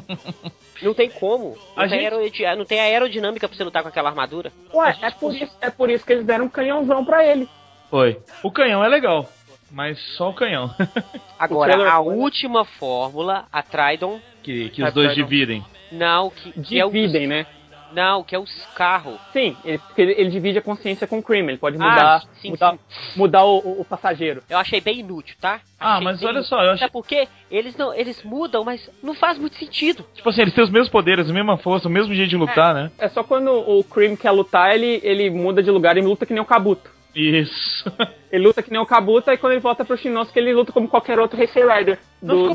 *laughs* não tem como. Não A tem, gente- aerodi- não tem aerodinâmica pra você lutar com aquela armadura. Ué, é por, isso, é por isso que eles deram um canhãozão pra ele. Foi. O canhão é legal, mas só o canhão. *laughs* Agora, trailer a foi- última fórmula, a Tridon, que que os dois perdão. dividem. não, que, que é o. Dividem, né? Não, que é os carros. Sim, ele, porque ele, ele divide a consciência com o Cream. Ele pode Ah, mudar, sim, mudar, sim. mudar o, o- o passageiro. Eu achei bem inútil, tá? Ah, Achei mas olha inútil. só, eu acho- Até porque eles não, eles mudam, mas não faz muito sentido. Tipo assim, eles têm os mesmos poderes, a mesma força, o mesmo jeito de lutar, né? É só quando o Cream quer lutar, ele, ele muda de lugar e luta que nem o Kabuto. Isso. *laughs* Ele luta que nem o Kabuto, e quando ele volta pro Shinosuke, ele luta como qualquer outro Heisei Rider Não do,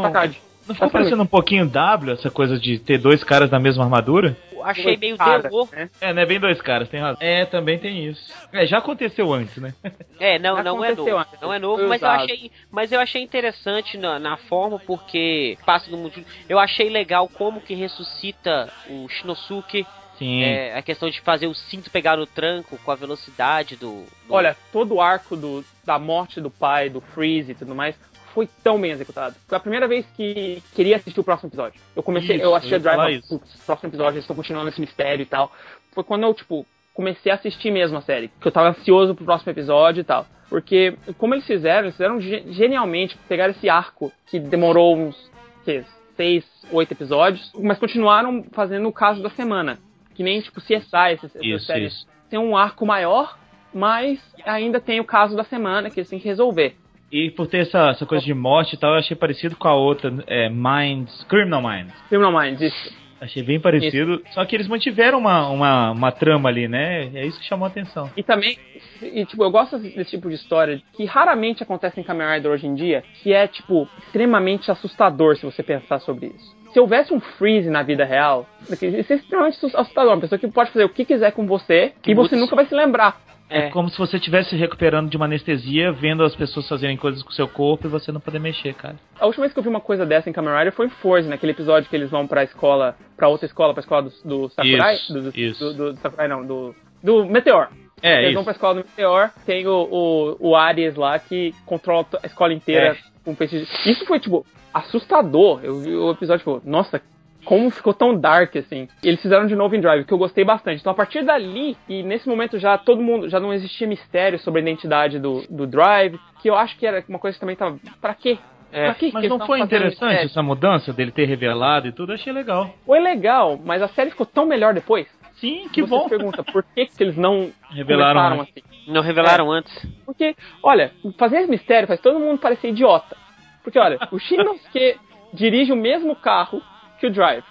Takagi. Não ficou parecendo um pouquinho W, essa coisa de ter dois caras na mesma armadura? Achei meio Cara, terror. né? É, né? Bem dois caras, tem razão. É, também tem isso. É, já aconteceu antes, né? *laughs* É, não, Já não é novo. antes, Não é novo, mas eu achei, mas eu achei interessante na, na forma porque passa do mundo. Eu achei legal como que ressuscita o Shinosuke, Sim. é, a questão de fazer o cinto pegar no tranco com a velocidade do. do- Olha, todo o arco do, da morte do pai, do Freeze e tudo mais, foi tão bem executado. Foi a primeira vez que queria assistir o próximo episódio. Eu comecei, Isso, eu eu a Drive, putz, próximo episódio, eles estão continuando esse mistério e tal. Foi quando eu, tipo, comecei a assistir mesmo a série. Que eu tava ansioso pro próximo episódio e tal. Porque, como eles fizeram, eles fizeram ge- genialmente, pegaram esse arco que demorou uns, que, seis, oito episódios, mas continuaram fazendo o caso da semana. Que nem, tipo, CSI, essas, essas Isso, séries isso. tem um arco maior, mas ainda tem o caso da semana que eles têm que resolver. E por ter essa, essa coisa de morte e tal, eu achei parecido com a outra, é, Minds, Criminal Minds. Criminal Minds, isso. Achei bem parecido. Só que eles mantiveram uma, uma, uma trama ali, né? É isso que chamou a atenção. E também, e, tipo, eu gosto desse tipo de história que raramente acontece em Kamen Rider hoje em dia, que é, tipo, extremamente assustador se você pensar sobre isso. Se houvesse um freeze na vida real, isso é extremamente assustador. Uma pessoa que pode fazer o que quiser com você Que e você nunca vai se lembrar. É como se você estivesse recuperando de uma anestesia, vendo as pessoas fazerem coisas com o seu corpo e você não poder mexer, cara. A última vez que eu vi uma coisa dessa em Kamen Rider foi em Force, naquele episódio que eles vão pra escola, pra outra escola, pra escola do, do Sakurai. Isso, do, do, isso. Do, do Sakurai, não, do, do Meteor. É, Eles isso. vão pra escola do Meteor, tem o, o, o Ares lá que controla a escola inteira É. peixe. de- Isso foi, tipo, assustador. Eu vi o episódio, tipo, nossa, como ficou tão dark assim. Eles fizeram de novo em Drive, que eu gostei bastante. Então a partir dali, e nesse momento já todo mundo, já não existia mistério sobre a identidade do, do Drive, que eu acho que era uma coisa que também tava. Pra quê? É, pra quê que Mas não foi interessante essa mudança dele ter revelado e tudo? Eu achei legal. Foi legal, mas a série ficou tão melhor depois. Sim, que você bom. pergunta por que, que eles não Revelaram assim. Não revelaram antes. Porque, olha, fazer esse mistério faz todo mundo parecer idiota. Porque, olha, o *laughs* Shinosuke dirige o mesmo carro que o Drive.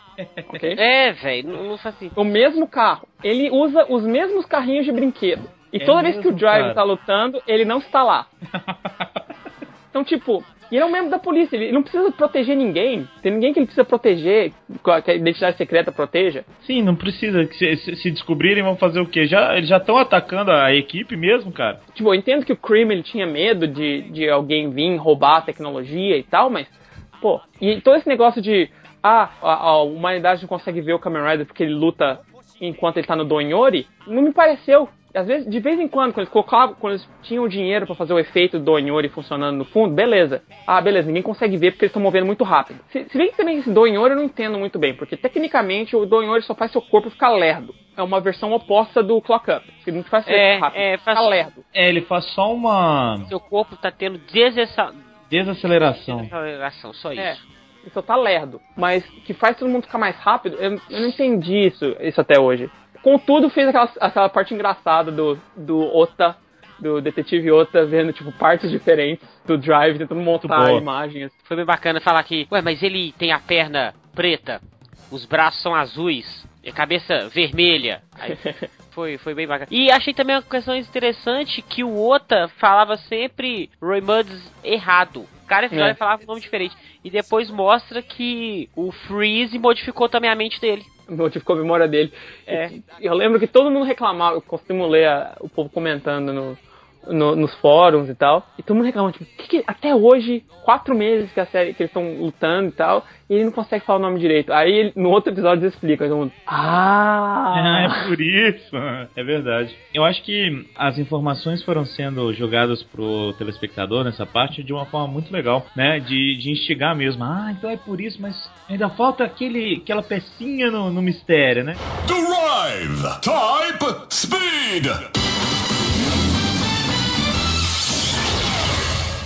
Ok? É, velho, não, não faz sentido. O mesmo carro. Ele usa os mesmos carrinhos de brinquedo. E É toda vez que o Drive cara? tá lutando, ele não está lá. *laughs* Então, tipo, e ele é um membro da polícia, ele não precisa proteger ninguém. Tem ninguém que ele precisa proteger, que a identidade secreta proteja. Sim, não precisa. Se, se- descobrirem, vão fazer o quê? Já, eles já estão atacando a equipe mesmo, cara? Tipo, eu entendo que o Cream ele tinha medo de, de alguém vir roubar a tecnologia e tal, mas, pô, e todo esse negócio de, ah, a, a humanidade não consegue ver o Kamen Rider porque ele luta enquanto ele tá no Donhori, não me pareceu. Às vezes, de vez em quando, quando eles colocavam, quando eles tinham dinheiro pra fazer o efeito do Donhori funcionando no fundo, beleza. Ah, beleza, ninguém consegue ver porque eles estão movendo muito rápido. Se, se bem que também esse Donhori eu não entendo muito bem, porque tecnicamente o Donhori só faz seu corpo ficar lerdo. É uma versão oposta do Clock Up, que não faz ser É, rápido, é, fica faz- lerdo. É, ele faz só uma Seu corpo tá tendo desessa- desaceleração. desaceleração, só isso. É. Ele só tá lerdo. Mas que faz todo mundo ficar mais rápido, eu, eu não entendi isso, isso até hoje. Contudo, fez aquela, aquela parte engraçada do, do Ota, do detetive Ota, vendo, tipo, partes diferentes do Drive, tentando montar imagens. Foi bem bacana falar que, ué, mas ele tem a perna preta, os braços são azuis, e a cabeça vermelha. Aí *laughs* foi, foi bem bacana. E achei também uma questão interessante que o Ota falava sempre Roy Muds errado. Cada episódio É. falava um nome diferente. E depois mostra que o Freeze modificou também a mente dele. *laughs* Modificou a memória dele. É. Eu lembro que todo mundo reclamava, eu costumo ler a- o povo comentando no, no- nos fóruns e tal, e todo mundo reclama, tipo, que que- até hoje, quatro meses que a série, que eles estão lutando e tal, e ele não consegue falar o nome direito. Aí ele- no outro episódio eles explicam, todo mundo, Ah, ah, é por isso. É verdade. Eu acho que as informações foram sendo jogadas pro telespectador nessa parte de uma forma muito legal, né? De, de instigar mesmo. Ah, então é por isso, mas ainda falta aquele, aquela pecinha no, no mistério, né? Drive! Type Speed!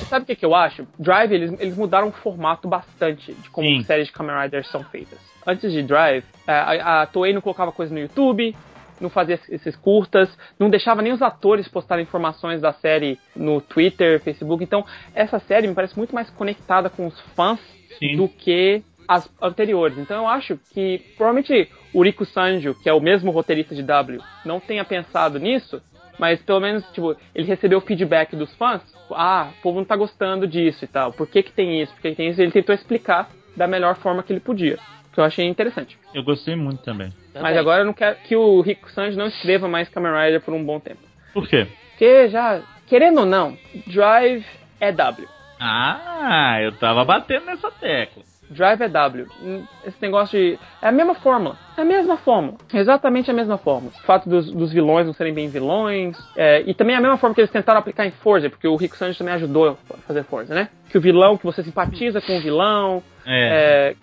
Sabe o que, que eu acho? Drive, eles, eles mudaram o formato bastante de como Sim. séries de Kamen Riders são feitas. Antes de Drive, a, a, a Toei não colocava coisa no YouTube, não fazia esses curtas, não deixava nem os atores postarem informações da série no Twitter, Facebook. Então, essa série me parece muito mais conectada com os fãs Sim. do que as anteriores. Então eu acho que provavelmente o Rico Sanjo, que é o mesmo roteirista de W, não tenha pensado nisso, mas pelo menos, tipo, ele recebeu feedback dos fãs. Ah, o povo não tá gostando disso e tal. Por que que tem isso? Por que que tem isso? Ele tentou explicar da melhor forma que ele podia. Que eu achei interessante. Eu gostei muito também. Mas agora eu não quero que o Rico Sanjo não escreva mais Kamen Rider por um bom tempo. Por quê? Porque já, querendo ou não, Drive é W. Ah, eu tava batendo nessa tecla. Drive é W. Esse negócio de. É a mesma fórmula. É a mesma fórmula. Exatamente a mesma fórmula. O fato dos, dos vilões não serem bem vilões. é, e também a mesma forma que eles tentaram aplicar em Forza, porque o Rico Santos também ajudou a fazer Forza, né? Que o vilão, que você simpatiza com o vilão. É. é,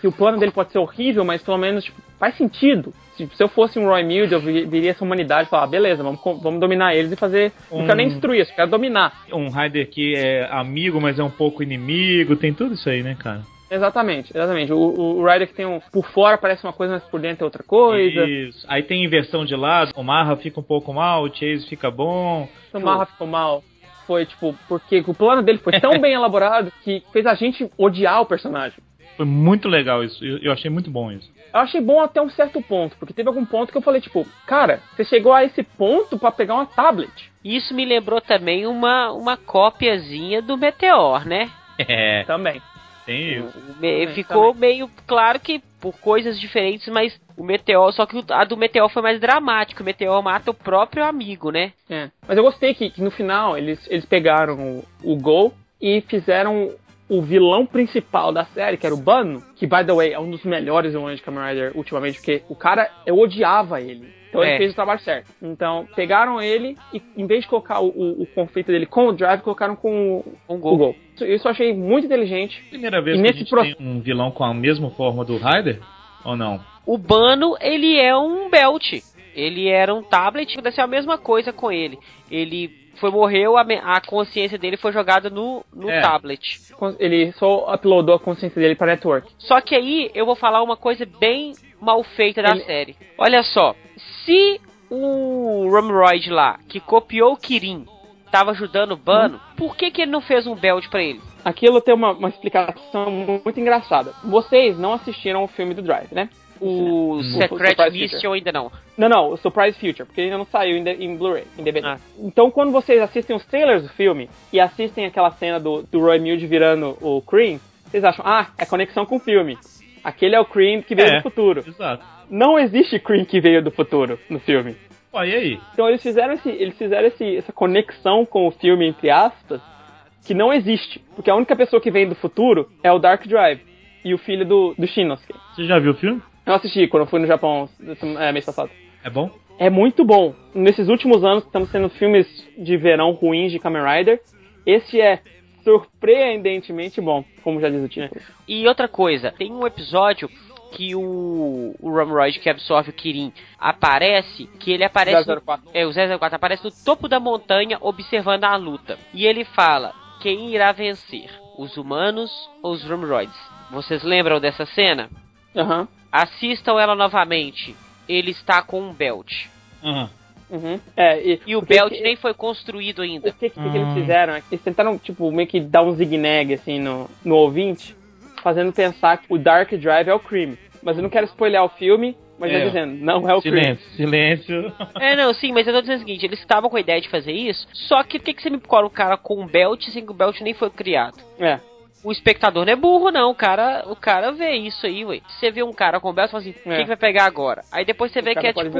que o plano dele pode ser horrível, mas pelo menos tipo, faz sentido. Tipo, se eu fosse um Roy Milde, eu vi- viria essa humanidade e falar, beleza, vamos, vamos dominar eles e fazer. Não Um- quero nem destruir isso, quero dominar. Um Raider que é amigo, mas é um pouco inimigo. Tem tudo isso aí, né, cara? Exatamente, exatamente. O, o, o Ryder que tem um. Por fora parece uma coisa, mas por dentro é outra coisa. Isso. Aí tem inversão de lado. O Marra fica um pouco mal, o Chase fica bom. O Marra ficou mal. Foi tipo, porque o plano dele foi tão *laughs* bem elaborado que fez a gente odiar o personagem. Foi muito legal isso. Eu, eu achei muito bom isso. Eu achei bom até um certo ponto, porque teve algum ponto que eu falei, tipo, cara, você chegou a esse ponto pra pegar uma tablet. Isso me lembrou também uma, uma cópiazinha do Meteor, né? É. Também. O me- ficou meio claro que por coisas diferentes, mas o Meteor, só que o- a do Meteor foi mais dramática. O Meteor mata o próprio amigo, né? É. Mas eu gostei que, que no final eles, eles pegaram o, o Gol e fizeram o vilão principal da série, que era o Bano, que, by the way, é um dos melhores vilões de Kamen Rider ultimamente, porque o cara, eu odiava ele. Então É. ele fez o trabalho certo. Então, pegaram ele e, em vez de colocar o, o- o conflito dele com o Drive, colocaram com o, Um o gol. Gol. Isso, isso eu achei muito inteligente. Primeira vez E que nesse a gente pro- tem um vilão com a mesma forma do Ryder? Ou não? O Bano, ele é um belt. Ele era um tablet, aconteceu a mesma coisa com ele. Ele foi morreu, a, a consciência dele foi jogada no, no É. tablet. Ele só uploadou a consciência dele pra network. Só que aí eu vou falar uma coisa bem mal feita da Ele- série. Olha só, se o Rumroid lá, que copiou o Kirin, tava ajudando o Bano, por que, que ele não fez um belt pra ele? Aquilo tem uma, uma explicação muito engraçada. Vocês não assistiram o filme do Drive, né? O. Secret Surprise Mission ainda não. Não, não, o Surprise Future, porque ainda não saiu em, em Blu-ray, em DVD. Ah. Então, quando vocês assistem os trailers do filme e assistem aquela cena do, do Roy Milde virando o Cream, vocês acham, ah, é conexão com o filme. Aquele é o Cream que veio É. do futuro. Exato. Não existe Cream que veio do futuro no filme. Pô, e aí? Então eles fizeram, esse, eles fizeram esse, essa conexão com o filme, entre aspas, que não existe. Porque a única pessoa que vem do futuro é o Dark Drive e o filho do, do Shinosuke. Você já viu o filme? Eu assisti quando eu fui no Japão é, mês passado. É bom? É muito bom. Nesses últimos anos que estamos tendo filmes de verão ruins de Kamen Rider, esse é surpreendentemente bom, como já diz o título. E outra coisa, tem um episódio que o, o Rumroid que absorve o Kirin aparece, que ele aparece. no- 004. é, o 004 aparece no topo da montanha observando a luta. E ele fala: quem irá vencer? Os humanos ou os Rumroids? Vocês lembram dessa cena? Aham. Assistam ela novamente. Ele está com um belt. Aham. Uhum. É, e, E o belt que- nem foi construído ainda. O que, que, que eles Hum. fizeram? é que Eles tentaram, tipo, meio que dar um zigue-nag, assim, no, no ouvinte, fazendo pensar que o Dark Drive é o Cream. Mas eu não quero spoiler o filme, mas É. já dizendo, não é o. Silêncio, silêncio. *laughs* É, não, sim, mas eu tô dizendo o seguinte, eles estavam com a ideia de fazer isso, só que por que, que você me cola o cara com um belt sem que o belt nem foi criado? É. O espectador não é burro, não. O cara, o cara vê isso aí, ué. Você vê um cara com belt e fala assim, quem É. que vai pegar agora? Aí depois você vê O que é tipo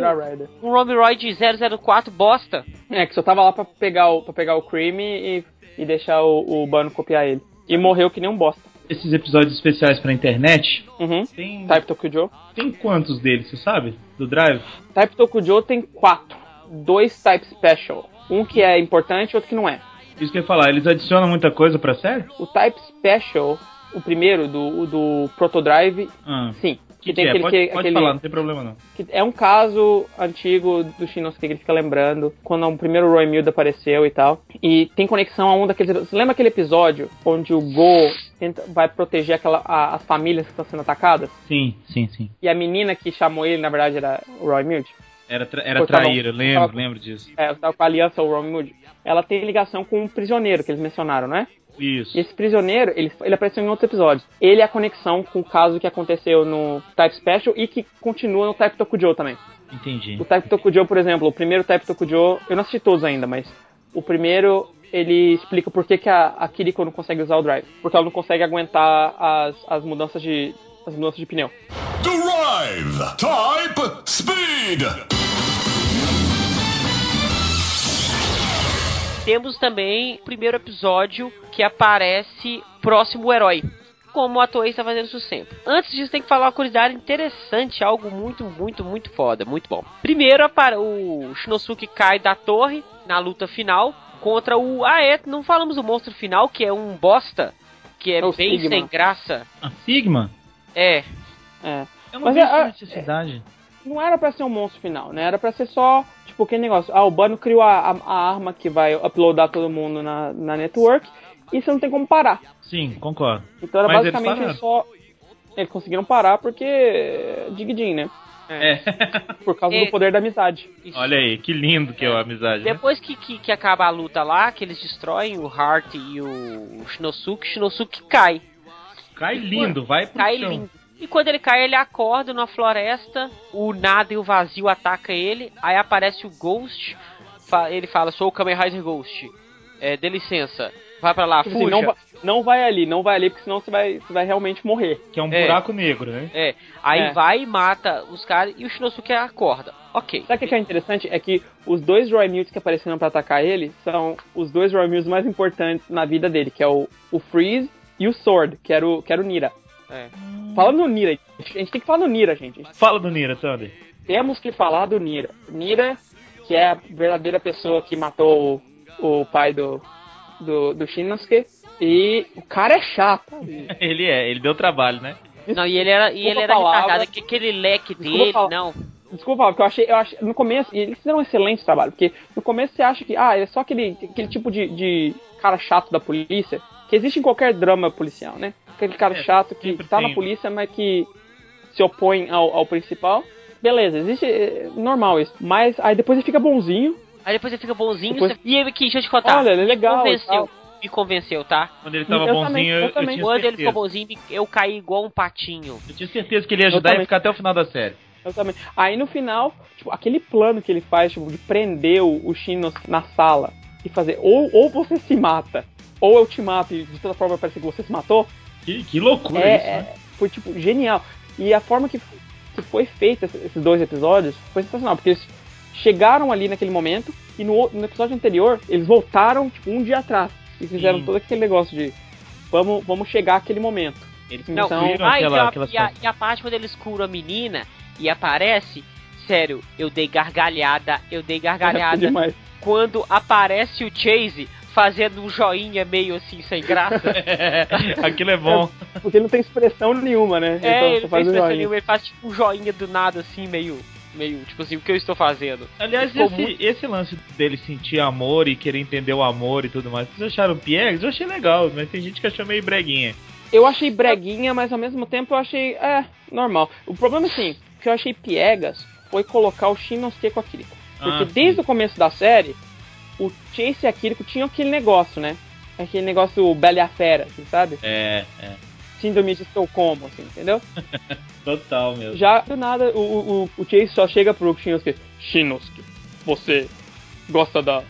um Romiroid 004 bosta. É, que só tava lá pra pegar o, pra pegar o Cream e, e deixar o, o Bano copiar ele. E morreu que nem um bosta. Esses episódios especiais pra internet, Uhum. tem, Type Tokujo. tem quantos deles, você sabe? Do Drive? Type Tokujo tem quatro. Dois Type Special. Um que é importante e outro que não é. Isso que eu ia falar, eles adicionam muita coisa pra série? O Type Special, o primeiro, do, do Protodrive, Ah, sim. que, que tem é? aquele Pode, que- pode aquele- falar, não tem problema não. que é um caso antigo do Shinosuke que ele fica lembrando quando o primeiro Roy Mildo apareceu e tal. E tem conexão a um daqueles. Você lembra aquele episódio onde o Go tenta, vai proteger aquela, a- as famílias que estão sendo atacadas? Sim, sim, sim. E a menina que chamou ele, na verdade, era o Roy Mildo? Era, tra era tá bom. traíra, lembro, Tava- lembro disso. É, tava com a aliança, o Mildo. Ela tem ligação com um prisioneiro que eles mencionaram, não é? Isso. E esse prisioneiro, ele, ele apareceu em outros episódios. Ele é a conexão com o caso que aconteceu no Type Special e que continua no Type Tokujo também. Entendi. O Type Tokujo, por exemplo, o primeiro Type Tokujo, eu não assisti todos ainda, mas o primeiro ele explica por que, que a, a Kiriko não consegue usar o drive. Porque ela não consegue aguentar as, as mudanças de as mudanças de pneu. Drive Type Speed! Temos também o primeiro episódio que aparece próximo o herói. Como o ator está fazendo isso sempre. Antes disso, tem que falar uma curiosidade interessante, algo muito, muito, muito foda, muito bom. Primeiro, o Shinosuke cai da torre na luta final contra o. Ah, é, não falamos do monstro final, que é um bosta, que é É bem Sigma. sem graça. A Sigma? É, É. Eu não Mas vejo é- necessidade. Não era pra ser um monstro final, né? Era pra ser só, tipo, aquele negócio. Ah, o Bano criou a, a, a arma que vai uploadar todo mundo na, na network e você não tem como parar. Sim, concordo. Então era Mas eles basicamente pararam. só. Eles conseguiram parar porque. Digidin, né? É. Por causa É. do poder da amizade. isso. Olha aí, que lindo que é a amizade. né? Depois que, que, que acaba a luta lá, que eles destroem o Heart e o Shinosuke, o Shinosuke cai. Cai lindo, vai pro Cai chão. lindo. E quando ele cai, ele acorda numa floresta, o nada e o vazio ataca ele, aí aparece o Ghost, fa- ele fala, sou o Kamen Rider Ghost. é, dê licença, vai pra lá, Tipo assim, fuja. não, não vai ali, não vai ali, porque senão você vai, você vai realmente morrer. Que é um É. buraco negro, né? É, aí É. vai e mata os caras e o Shinosuke acorda. Ok. Sabe o que é interessante? É que os dois Roy Mutes que apareceram pra atacar ele são os dois Roy Mutes mais importantes na vida dele, que é o, o Freeze e o Sword, que era o, que era o Nira. É. Falando no Nira, a gente tem que falar no Nira, gente. Fala do Nira, Thunder. Temos que falar do Nira. Nira, que é a verdadeira pessoa que matou o, o pai do, do, do Shinosuke. E o cara é chato. *laughs* Ele é, ele deu trabalho, né? Não, e ele era, e Desculpa ele era palavra. retardado, que aquele leque Desculpa dele, não. Desculpa, porque eu achei, eu achei. No começo, eles fizeram um excelente trabalho, porque no começo você acha que, ah, é só aquele, aquele tipo de, de cara chato da polícia, que existe em qualquer drama policial, né? Aquele cara É, chato que tá tem. na polícia, mas que se opõe ao, ao principal. Beleza, existe. é, normal isso. Mas aí depois ele fica bonzinho. Aí depois ele fica bonzinho Depois- você- e ele, que, deixa eu te contar. Olha, ele é legal. e convenceu. Me convenceu, tá? Quando ele tava Eu bonzinho, também, eu eu, eu também. tinha Quando ele certeza. ficou bonzinho, eu caí igual um patinho. Eu tinha certeza que ele ia ajudar e ficar até o final da série. Eu também. Aí no final, tipo, aquele plano que ele faz, tipo, de prender o, o Shinos na sala e fazer ou, ou você se mata, ou eu te mato e de toda forma parece que você se matou, Que, que loucura é, isso, né? é- foi tipo genial. E a forma que, que foi feita esses dois episódios foi sensacional, porque eles chegaram ali naquele momento e no, no episódio anterior eles voltaram tipo um dia atrás e fizeram Sim. todo aquele negócio de vamos, vamos chegar àquele momento. Eles Não, Então- ah, aquela, então, aquela e, a, situação. e a parte quando eles curam a menina e aparece, sério, eu dei gargalhada, eu dei gargalhada *laughs* demais. quando aparece o Chase fazendo um joinha meio assim, sem graça. *laughs* Aquilo é bom. Porque ele não tem expressão nenhuma, né? é, Então, ele faz um expressão joinha. nenhuma, ele faz tipo um joinha do nada assim, meio. Meio, tipo assim, o que eu estou fazendo? Aliás, esse, muito- esse lance dele sentir amor e querer entender o amor e tudo mais, vocês acharam piegas? Eu achei legal, mas tem gente que achou meio breguinha. Eu achei breguinha, mas ao mesmo tempo eu achei, é, normal. O problema, assim, que eu achei piegas foi colocar o Shinosuke com a Kiriko. Porque Ah, desde o começo da série, o Chase e a Kiriko tinham aquele negócio, né? Aquele negócio Bela e a Fera, assim, sabe? É, é. Síndrome de Estocolmo, assim, entendeu? *laughs* Total mesmo. Já do nada, o, o, o Chase só chega pro Shinosuke. Shinosuke, você gosta da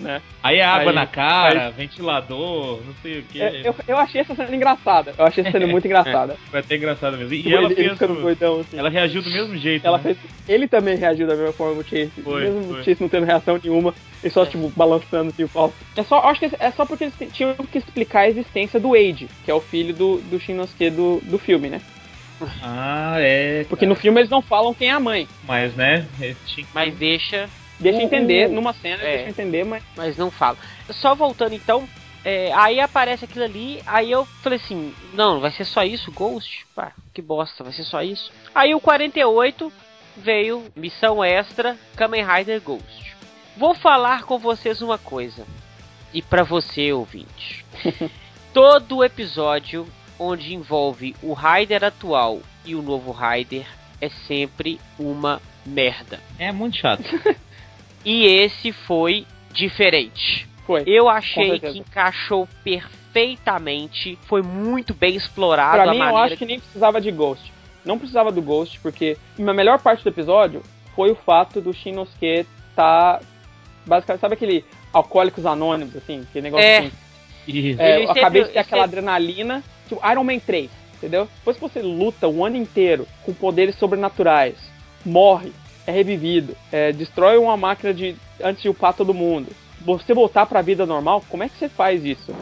Né? Aí é água Aí- na cara, ventilador, não sei o que. É, eu, eu achei essa cena engraçada. Eu achei essa cena *laughs* muito engraçada. Foi até engraçado mesmo. E Ele- ela ele fez. o- doidão, assim. Ela reagiu do mesmo jeito. Ela né? fez, ele também reagiu da mesma forma que o Chase. Foi, mesmo foi. o Chase não tendo reação nenhuma, e só, tipo, balançando assim, o pau. É só, acho que é só porque eles tinham que explicar a existência do Wade, que é o filho do, do Shinosuke do, do filme, né? Ah, é. Porque no filme eles não falam quem é a mãe. Mas, né? que- Mas deixa. Deixa entender, numa cena, é. deixa entender, mas. mas não fala. Só voltando então, é, aí aparece aquilo ali, aí eu falei assim, não, vai ser só isso, Ghost? Pá, que bosta, vai ser só isso. Aí o 48 veio, missão extra, Kamen Rider Ghost. Vou falar com vocês uma coisa, e pra você, ouvinte. *laughs* Todo episódio onde envolve o Rider atual e o novo Rider é sempre uma merda. É muito chato. *laughs* E esse foi diferente. Foi. Eu achei que encaixou perfeitamente, foi muito bem explorado Pra a mim, eu acho que nem precisava de Ghost. Não precisava do Ghost, porque a melhor parte do episódio foi o fato do Shinosuke tá. Basicamente, sabe aquele Alcoólicos Anônimos, assim? Aquele negócio É. assim. Isso. É, eu acabei de ter aquela sempre- adrenalina, tipo Iron Man 3, entendeu? Depois que você luta o ano inteiro com poderes sobrenaturais, morre, é revivido, é, destrói uma máquina de antes de upar todo mundo. Você voltar pra vida normal, como é que você faz isso?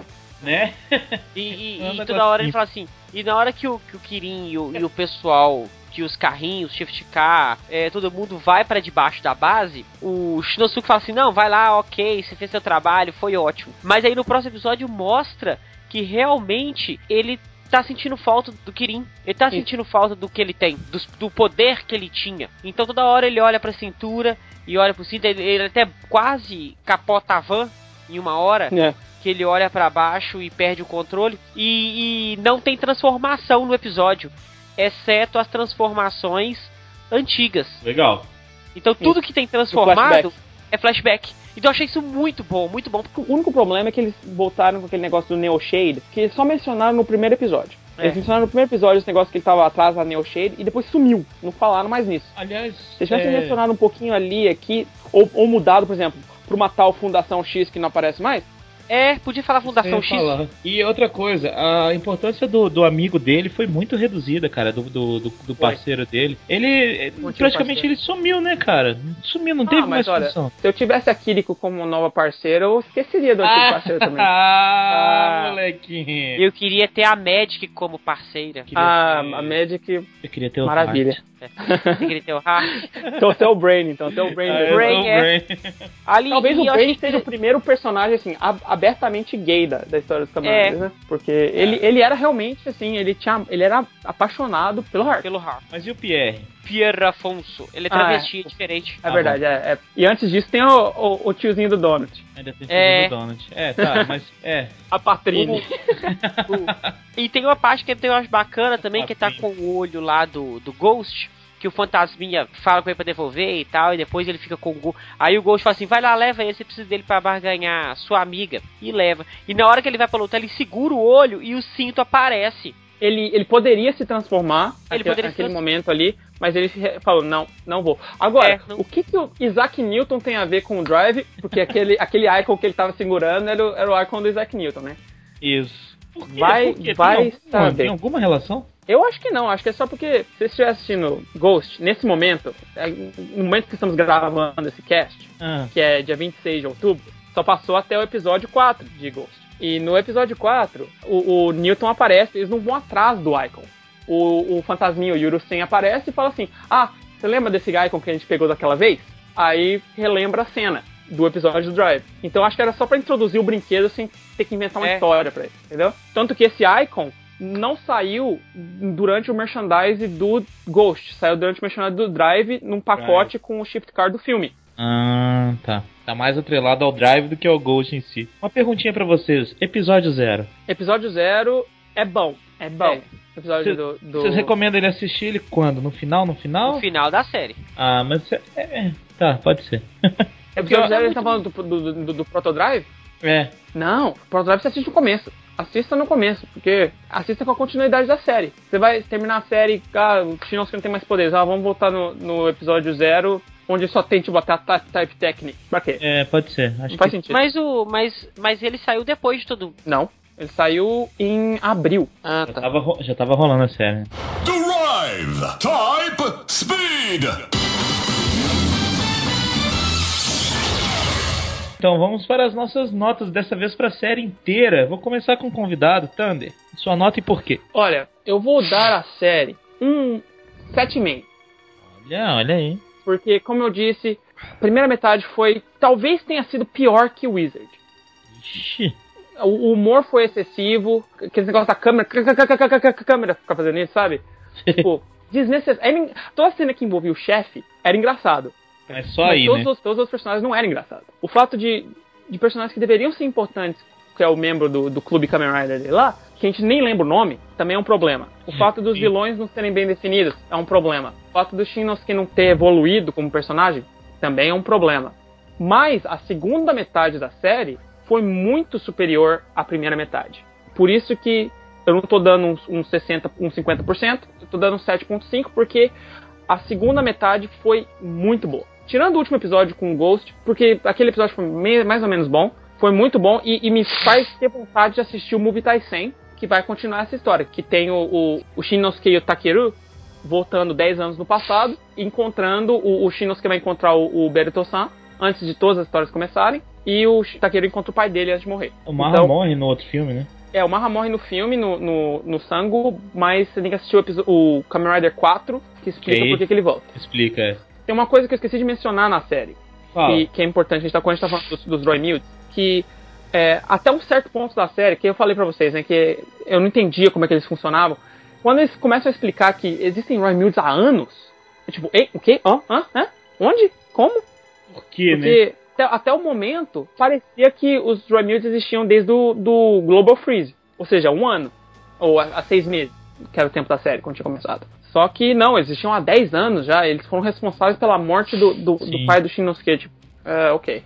Né? *laughs* E, e- É e toda hora ele fala assim, e na hora que o, que o Kirin e o, e o pessoal, que os carrinhos, shift car, é, todo mundo vai pra debaixo da base, o Shinosuke fala assim, não, vai lá, ok, você fez seu trabalho, foi ótimo. Mas aí no próximo episódio mostra que realmente ele tá sentindo falta do Kirin. Ele tá Isso. sentindo falta do que ele tem, do, do poder que ele tinha. Então toda hora ele olha pra cintura e olha pro cinto, ele, ele até quase capota a van em uma hora É. que ele olha pra baixo e perde o controle e, e não tem transformação no episódio, exceto as transformações antigas. Legal. Então tudo que tem transformado. É flashback. Então eu achei isso muito bom, muito bom. O único problema é que eles voltaram com aquele negócio do Neo Shade, que eles só mencionaram no primeiro episódio. É. Eles mencionaram no primeiro episódio esse negócio que ele tava atrás da Neo Shade e depois sumiu. Não falaram mais nisso. Aliás. Se eles tivessem é, mencionado um pouquinho ali, aqui, ou, ou mudado, por exemplo, pra uma tal Fundação X que não aparece mais, É, podia falar Fundação X. falar. E outra coisa, a importância do, do amigo dele foi muito reduzida, cara, do, do, do- do parceiro dele. Ele, eh, Não tinha praticamente, parceiro. ele sumiu, né, cara? Sumiu, não Ah, teve mais olha, função. Se eu tivesse a Kiriko como nova parceira, eu esqueceria do antigo parceiro também. *laughs* ah, Ah. molequinho. Eu queria ter a Magic como parceira. Ah, ter- a Magic, Eu queria ter o maravilha. *laughs* Então você é o Brain, então você é o Brain. Ah, Brain é- Brain. Ali, Talvez o eu Brain seja o primeiro personagem, assim, ab- abertamente gay da, da história dos Kamen É. Né? Porque ele, ele era realmente, assim, ele tinha. Ele era apaixonado pelo Heart. Pelo Heart. Mas e o Pierre? Pierre Afonso. Ele é Ah, travesti, é diferente. É Ah, verdade, é, é. E antes disso tem o, o, o tiozinho do Donut. Ainda tem É. é. do Donald. É, tá, *laughs* mas é. A Patrine. E tem uma parte que eu acho bacana também, que tá com o olho lá do, do Ghost. Que o fantasminha fala com ele pra devolver e tal, e depois ele fica com o Ghost. Aí o Ghost fala assim: vai lá, leva ele, você precisa dele pra barganhar sua amiga. E leva. E na hora que ele vai pra lutar, ele segura o olho e o cinto aparece. Ele, ele poderia se transformar Ele naquele, naquele trans- momento ali, mas ele falou, não, não vou. Agora, É, não- o que, que o Isaac Newton tem a ver com o Drive? Porque aquele, *laughs* aquele icon que ele tava segurando era o, era o icon do Isaac Newton, né? Isso. Por quê? Vai- Por quê? vai tem alguma, saber. tem alguma relação? Eu acho que não, acho que é só porque se você estiver assistindo Ghost, nesse momento, é, no momento que estamos gravando esse cast, Ah, que é dia 26 de outubro, só passou até o episódio 4 de Ghost. E no episódio 4, o, o Newton aparece, eles não vão atrás do Icon. O, o fantasminha, o Yurusen, aparece e fala assim: Ah, você lembra desse Icon que a gente pegou daquela vez? Aí relembra a cena do episódio do Drive. Então acho que era só pra introduzir o brinquedo sem ter que inventar uma É. história pra ele, entendeu? Tanto que esse Icon não saiu durante o merchandise do Ghost, saiu durante o merchandise do Drive num pacote com o shift card do filme. Ah, tá. Tá mais atrelado ao Drive do que ao Ghost em si. Uma perguntinha pra vocês. Episódio zero. Episódio zero é bom. É bom. É. Episódio Cê- do. do... Vocês recomendam ele assistir ele quando? No final? No final? No final da série. Ah, mas é, é- Tá, pode ser. Episódio zero, é ele tá falando do, do, do, do Protodrive? É. Não, Protodrive você assiste no começo. Assista no começo, porque assista com a continuidade da série. Você vai terminar a série, ah, o Shinosuke não tem mais poderes. Ah, vamos voltar no, no episódio zero, onde só tem tipo até a Type Technique. Pra quê? É, pode ser. Acho Não faz que... sentido. Mas o. Mas, mas ele saiu depois de tudo. Não. Ele saiu em abril. Ah, Já tá. tava, ro- já tava rolando a série. Drive! Type Speed! Então vamos para as nossas notas, dessa vez para a série inteira. Vou começar com o convidado, Thunder. Sua nota e por quê? Olha, eu vou dar à série um 7,5. Olha, olha aí. Porque, como eu disse, a primeira metade foi. Talvez tenha sido pior que o Wizard. Ixi. O humor foi excessivo, aquele negócio da câmera, câmera ficar fazendo isso, sabe? *laughs* Tipo, desnecessário. Era- Toda cena que envolvia o chefe era engraçado. Mas só mas aí, todos, né? os, todos os personagens não eram engraçados. O fato de, de personagens que deveriam ser importantes, que é o membro do, do clube Kamen Rider dele lá, que a gente nem lembra o nome, também é um problema. O fato dos vilões não serem bem definidos é um problema. O fato do Shinosuke não ter evoluído como personagem também é um problema. Mas a segunda metade da série foi muito superior à primeira metade. Por isso que eu não tô dando uns, uns 60, uns 50%, eu tô dando uns 7.5 porque a segunda metade foi muito boa. Tirando o último episódio com o Ghost, porque aquele episódio foi mais ou menos bom, foi muito bom e, e me faz ter vontade de assistir o Movie Taisen, que vai continuar essa história, que tem o, o, o Shinosuke e o Takeru voltando 10 anos no passado, encontrando o, o Shinosuke vai encontrar o, o Beruto-san antes de todas as histórias começarem, e o Takeru encontra o pai dele antes de morrer. O Marra Então- morre no outro filme, né? É, o Marra morre no filme, no, no, no Sango, mas você tem que assistir o, o Kamen Rider 4, que explica por que que ele volta. Explica. é. Tem uma coisa que eu esqueci de mencionar na série, que, que é importante, a gente tá, quando a gente tá falando dos, dos Roy Mills, que é, até um certo ponto da série, que eu falei pra vocês, né, que eu não entendia como é que eles funcionavam, quando eles começam a explicar que existem Roy Mills há anos, é tipo, ei, o quê? Hã? Hã? Hã? Onde? Como? Por quê, né? Porque até, até o momento parecia que os Roy Mills existiam desde o do Global Freeze, ou seja, um ano, ou há, seis meses, que era o tempo da série, quando tinha começado. Só que não, eles existiam há 10 anos já, eles foram responsáveis pela morte do, do, do pai do Shinosuke, tipo, é, ok.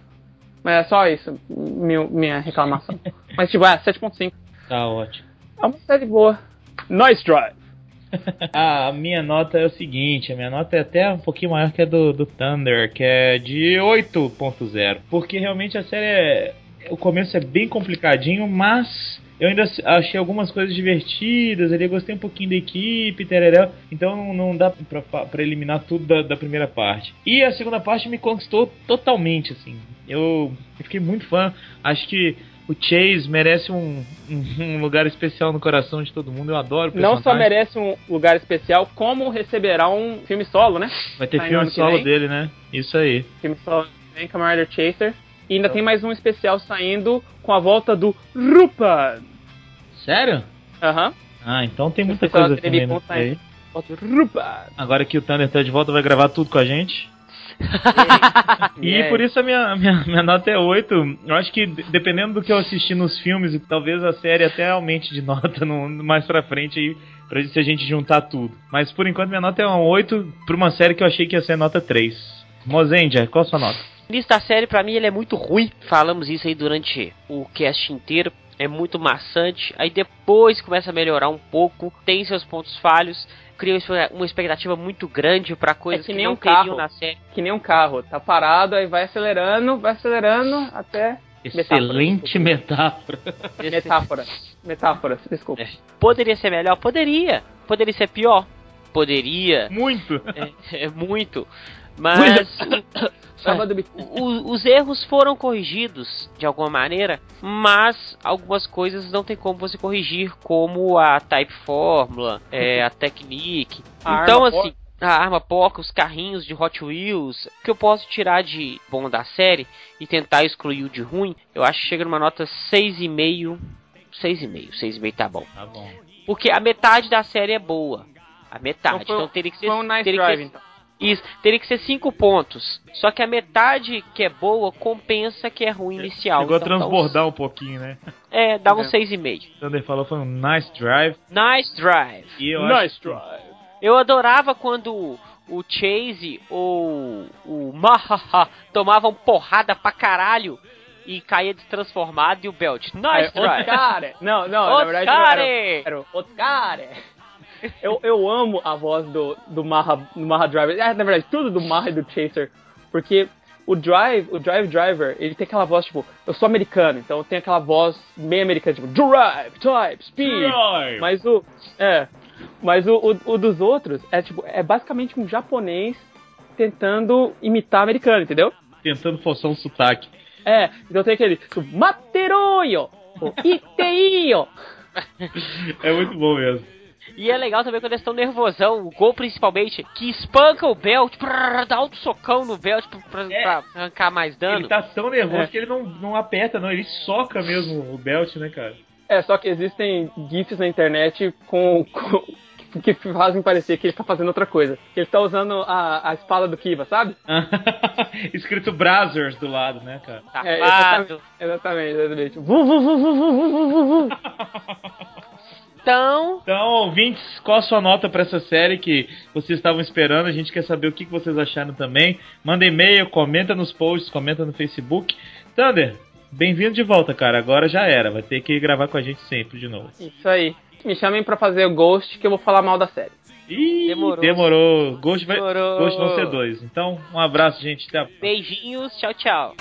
Mas é só isso, meu- minha reclamação. *laughs* Mas tipo, é, 7.5. Tá ótimo. É uma série boa. Nice Drive! *laughs* Ah, a minha nota é o seguinte, a minha nota é até um pouquinho maior que a do, do Thunder, que é de 8.0. Porque realmente a série é, o começo é bem complicadinho, mas eu ainda achei algumas coisas divertidas ali, gostei um pouquinho da equipe, tereré, então não, não dá pra, pra eliminar tudo da, da, primeira parte. E a segunda parte me conquistou totalmente, assim. Eu, eu fiquei muito fã, acho que o Chase merece um, um, lugar especial no coração de todo mundo. Eu adoro o Não só merece um lugar especial, como receberá um filme solo, né? Vai ter filme solo dele, né? Isso aí. Filme solo também, Kamen Rider Chaser. E ainda então. tem mais um especial saindo com a volta do Rupa. Sério? Aham. Uhum. Ah, então tem muita coisa também né? aí. Agora que o Thunder tá de volta, vai gravar tudo com a gente. *laughs* e por isso a minha, minha, minha, nota é 8. Eu acho que dependendo do que eu assistir nos filmes, talvez a série até aumente de *laughs* nota no, mais pra frente aí, pra se a gente juntar tudo. Mas por enquanto minha nota é um 8 pra uma série que eu achei que ia ser nota 3. Mozendia, qual a sua nota? Lista série, pra mim, ele é muito ruim. Falamos isso aí durante o cast inteiro. É muito maçante. Aí depois começa a melhorar um pouco. Tem seus pontos falhos cria uma expectativa muito grande para coisas é que, que, não um carro, na série. Que nem um carro, tá parado, aí vai acelerando, vai acelerando até. Excelente metáfora. Metáfora. Metáfora, desculpa. É. Poderia ser melhor? Poderia. Poderia ser pior? Poderia. Muito. É, é muito. Mas *coughs* é, os erros foram corrigidos de alguma maneira, mas algumas coisas não tem como você corrigir, como a Type Fórmula, é, a Technique. A então, assim, porca. a arma porca, os carrinhos de Hot Wheels, que eu posso tirar de bom da série e tentar excluir o de ruim, eu acho que chega numa nota 6,5. 6,5, 6,5 tá bom. Tá bom. Porque a metade da série é boa. A metade. Então, então teria que ser. Foi um nice drive, ser, então. Isso, teria que ser 5 pontos. Só que a metade que é boa compensa que é ruim inicial. Chegou então, a transbordar um... um pouquinho, né? É, dá um 6,5. É. Thunder falou foi um nice drive. Nice drive. nice drive. Eu adorava quando o Chase ou o Mahaha tomavam porrada pra caralho e caía destransformado e o Belt. Nice é, drive. Oscar. Não, não, Oscar. na verdade era, era o Oscar eu, eu amo a voz do, do Maha, do Maha Driver. É, na verdade, tudo do Maha e do Chaser. Porque o Drive, o Drive Driver, ele tem aquela voz, tipo, eu sou americano, então tem aquela voz meio americana, tipo, Drive, Type, Speed. Drive. Mas o. É. Mas o, o, o, dos outros é tipo, é basicamente um japonês tentando imitar americano, entendeu? Tentando forçar um sotaque. É, então tem aquele Materoyo, Iteio. *laughs* é muito bom mesmo. E é legal também quando eles estão nervosão, o gol principalmente, que espanca o Belt, prrr, dá outro socão no Belt pra, pra, é. pra, arrancar mais dano. Ele tá tão nervoso é. que ele não, não aperta, não, ele soca mesmo o Belt, né, cara? É, só que existem GIFs na internet com, com que fazem parecer que ele tá fazendo outra coisa. Que ele tá usando a, a espada do Kiva, sabe? *laughs* Escrito Brazzers do lado, né, cara? É, exatamente, exatamente, exatamente. Vu, vu, vu, vu, vu, vu, vu, vu. *laughs* Então. Então, ouvintes, qual a sua nota para essa série que vocês estavam esperando? A gente quer saber o que vocês acharam também. Manda e-mail, comenta nos posts, comenta no Facebook. Thunder, bem-vindo de volta, cara. Agora já era. Vai ter que gravar com a gente sempre de novo. Isso aí. Me chamem para fazer o Ghost que eu vou falar mal da série. Ih, demorou. Demorou. Ghost, vai, demorou. Ghost vão ser dois. Então, um abraço, gente. Até a... Beijinhos. Tchau, tchau.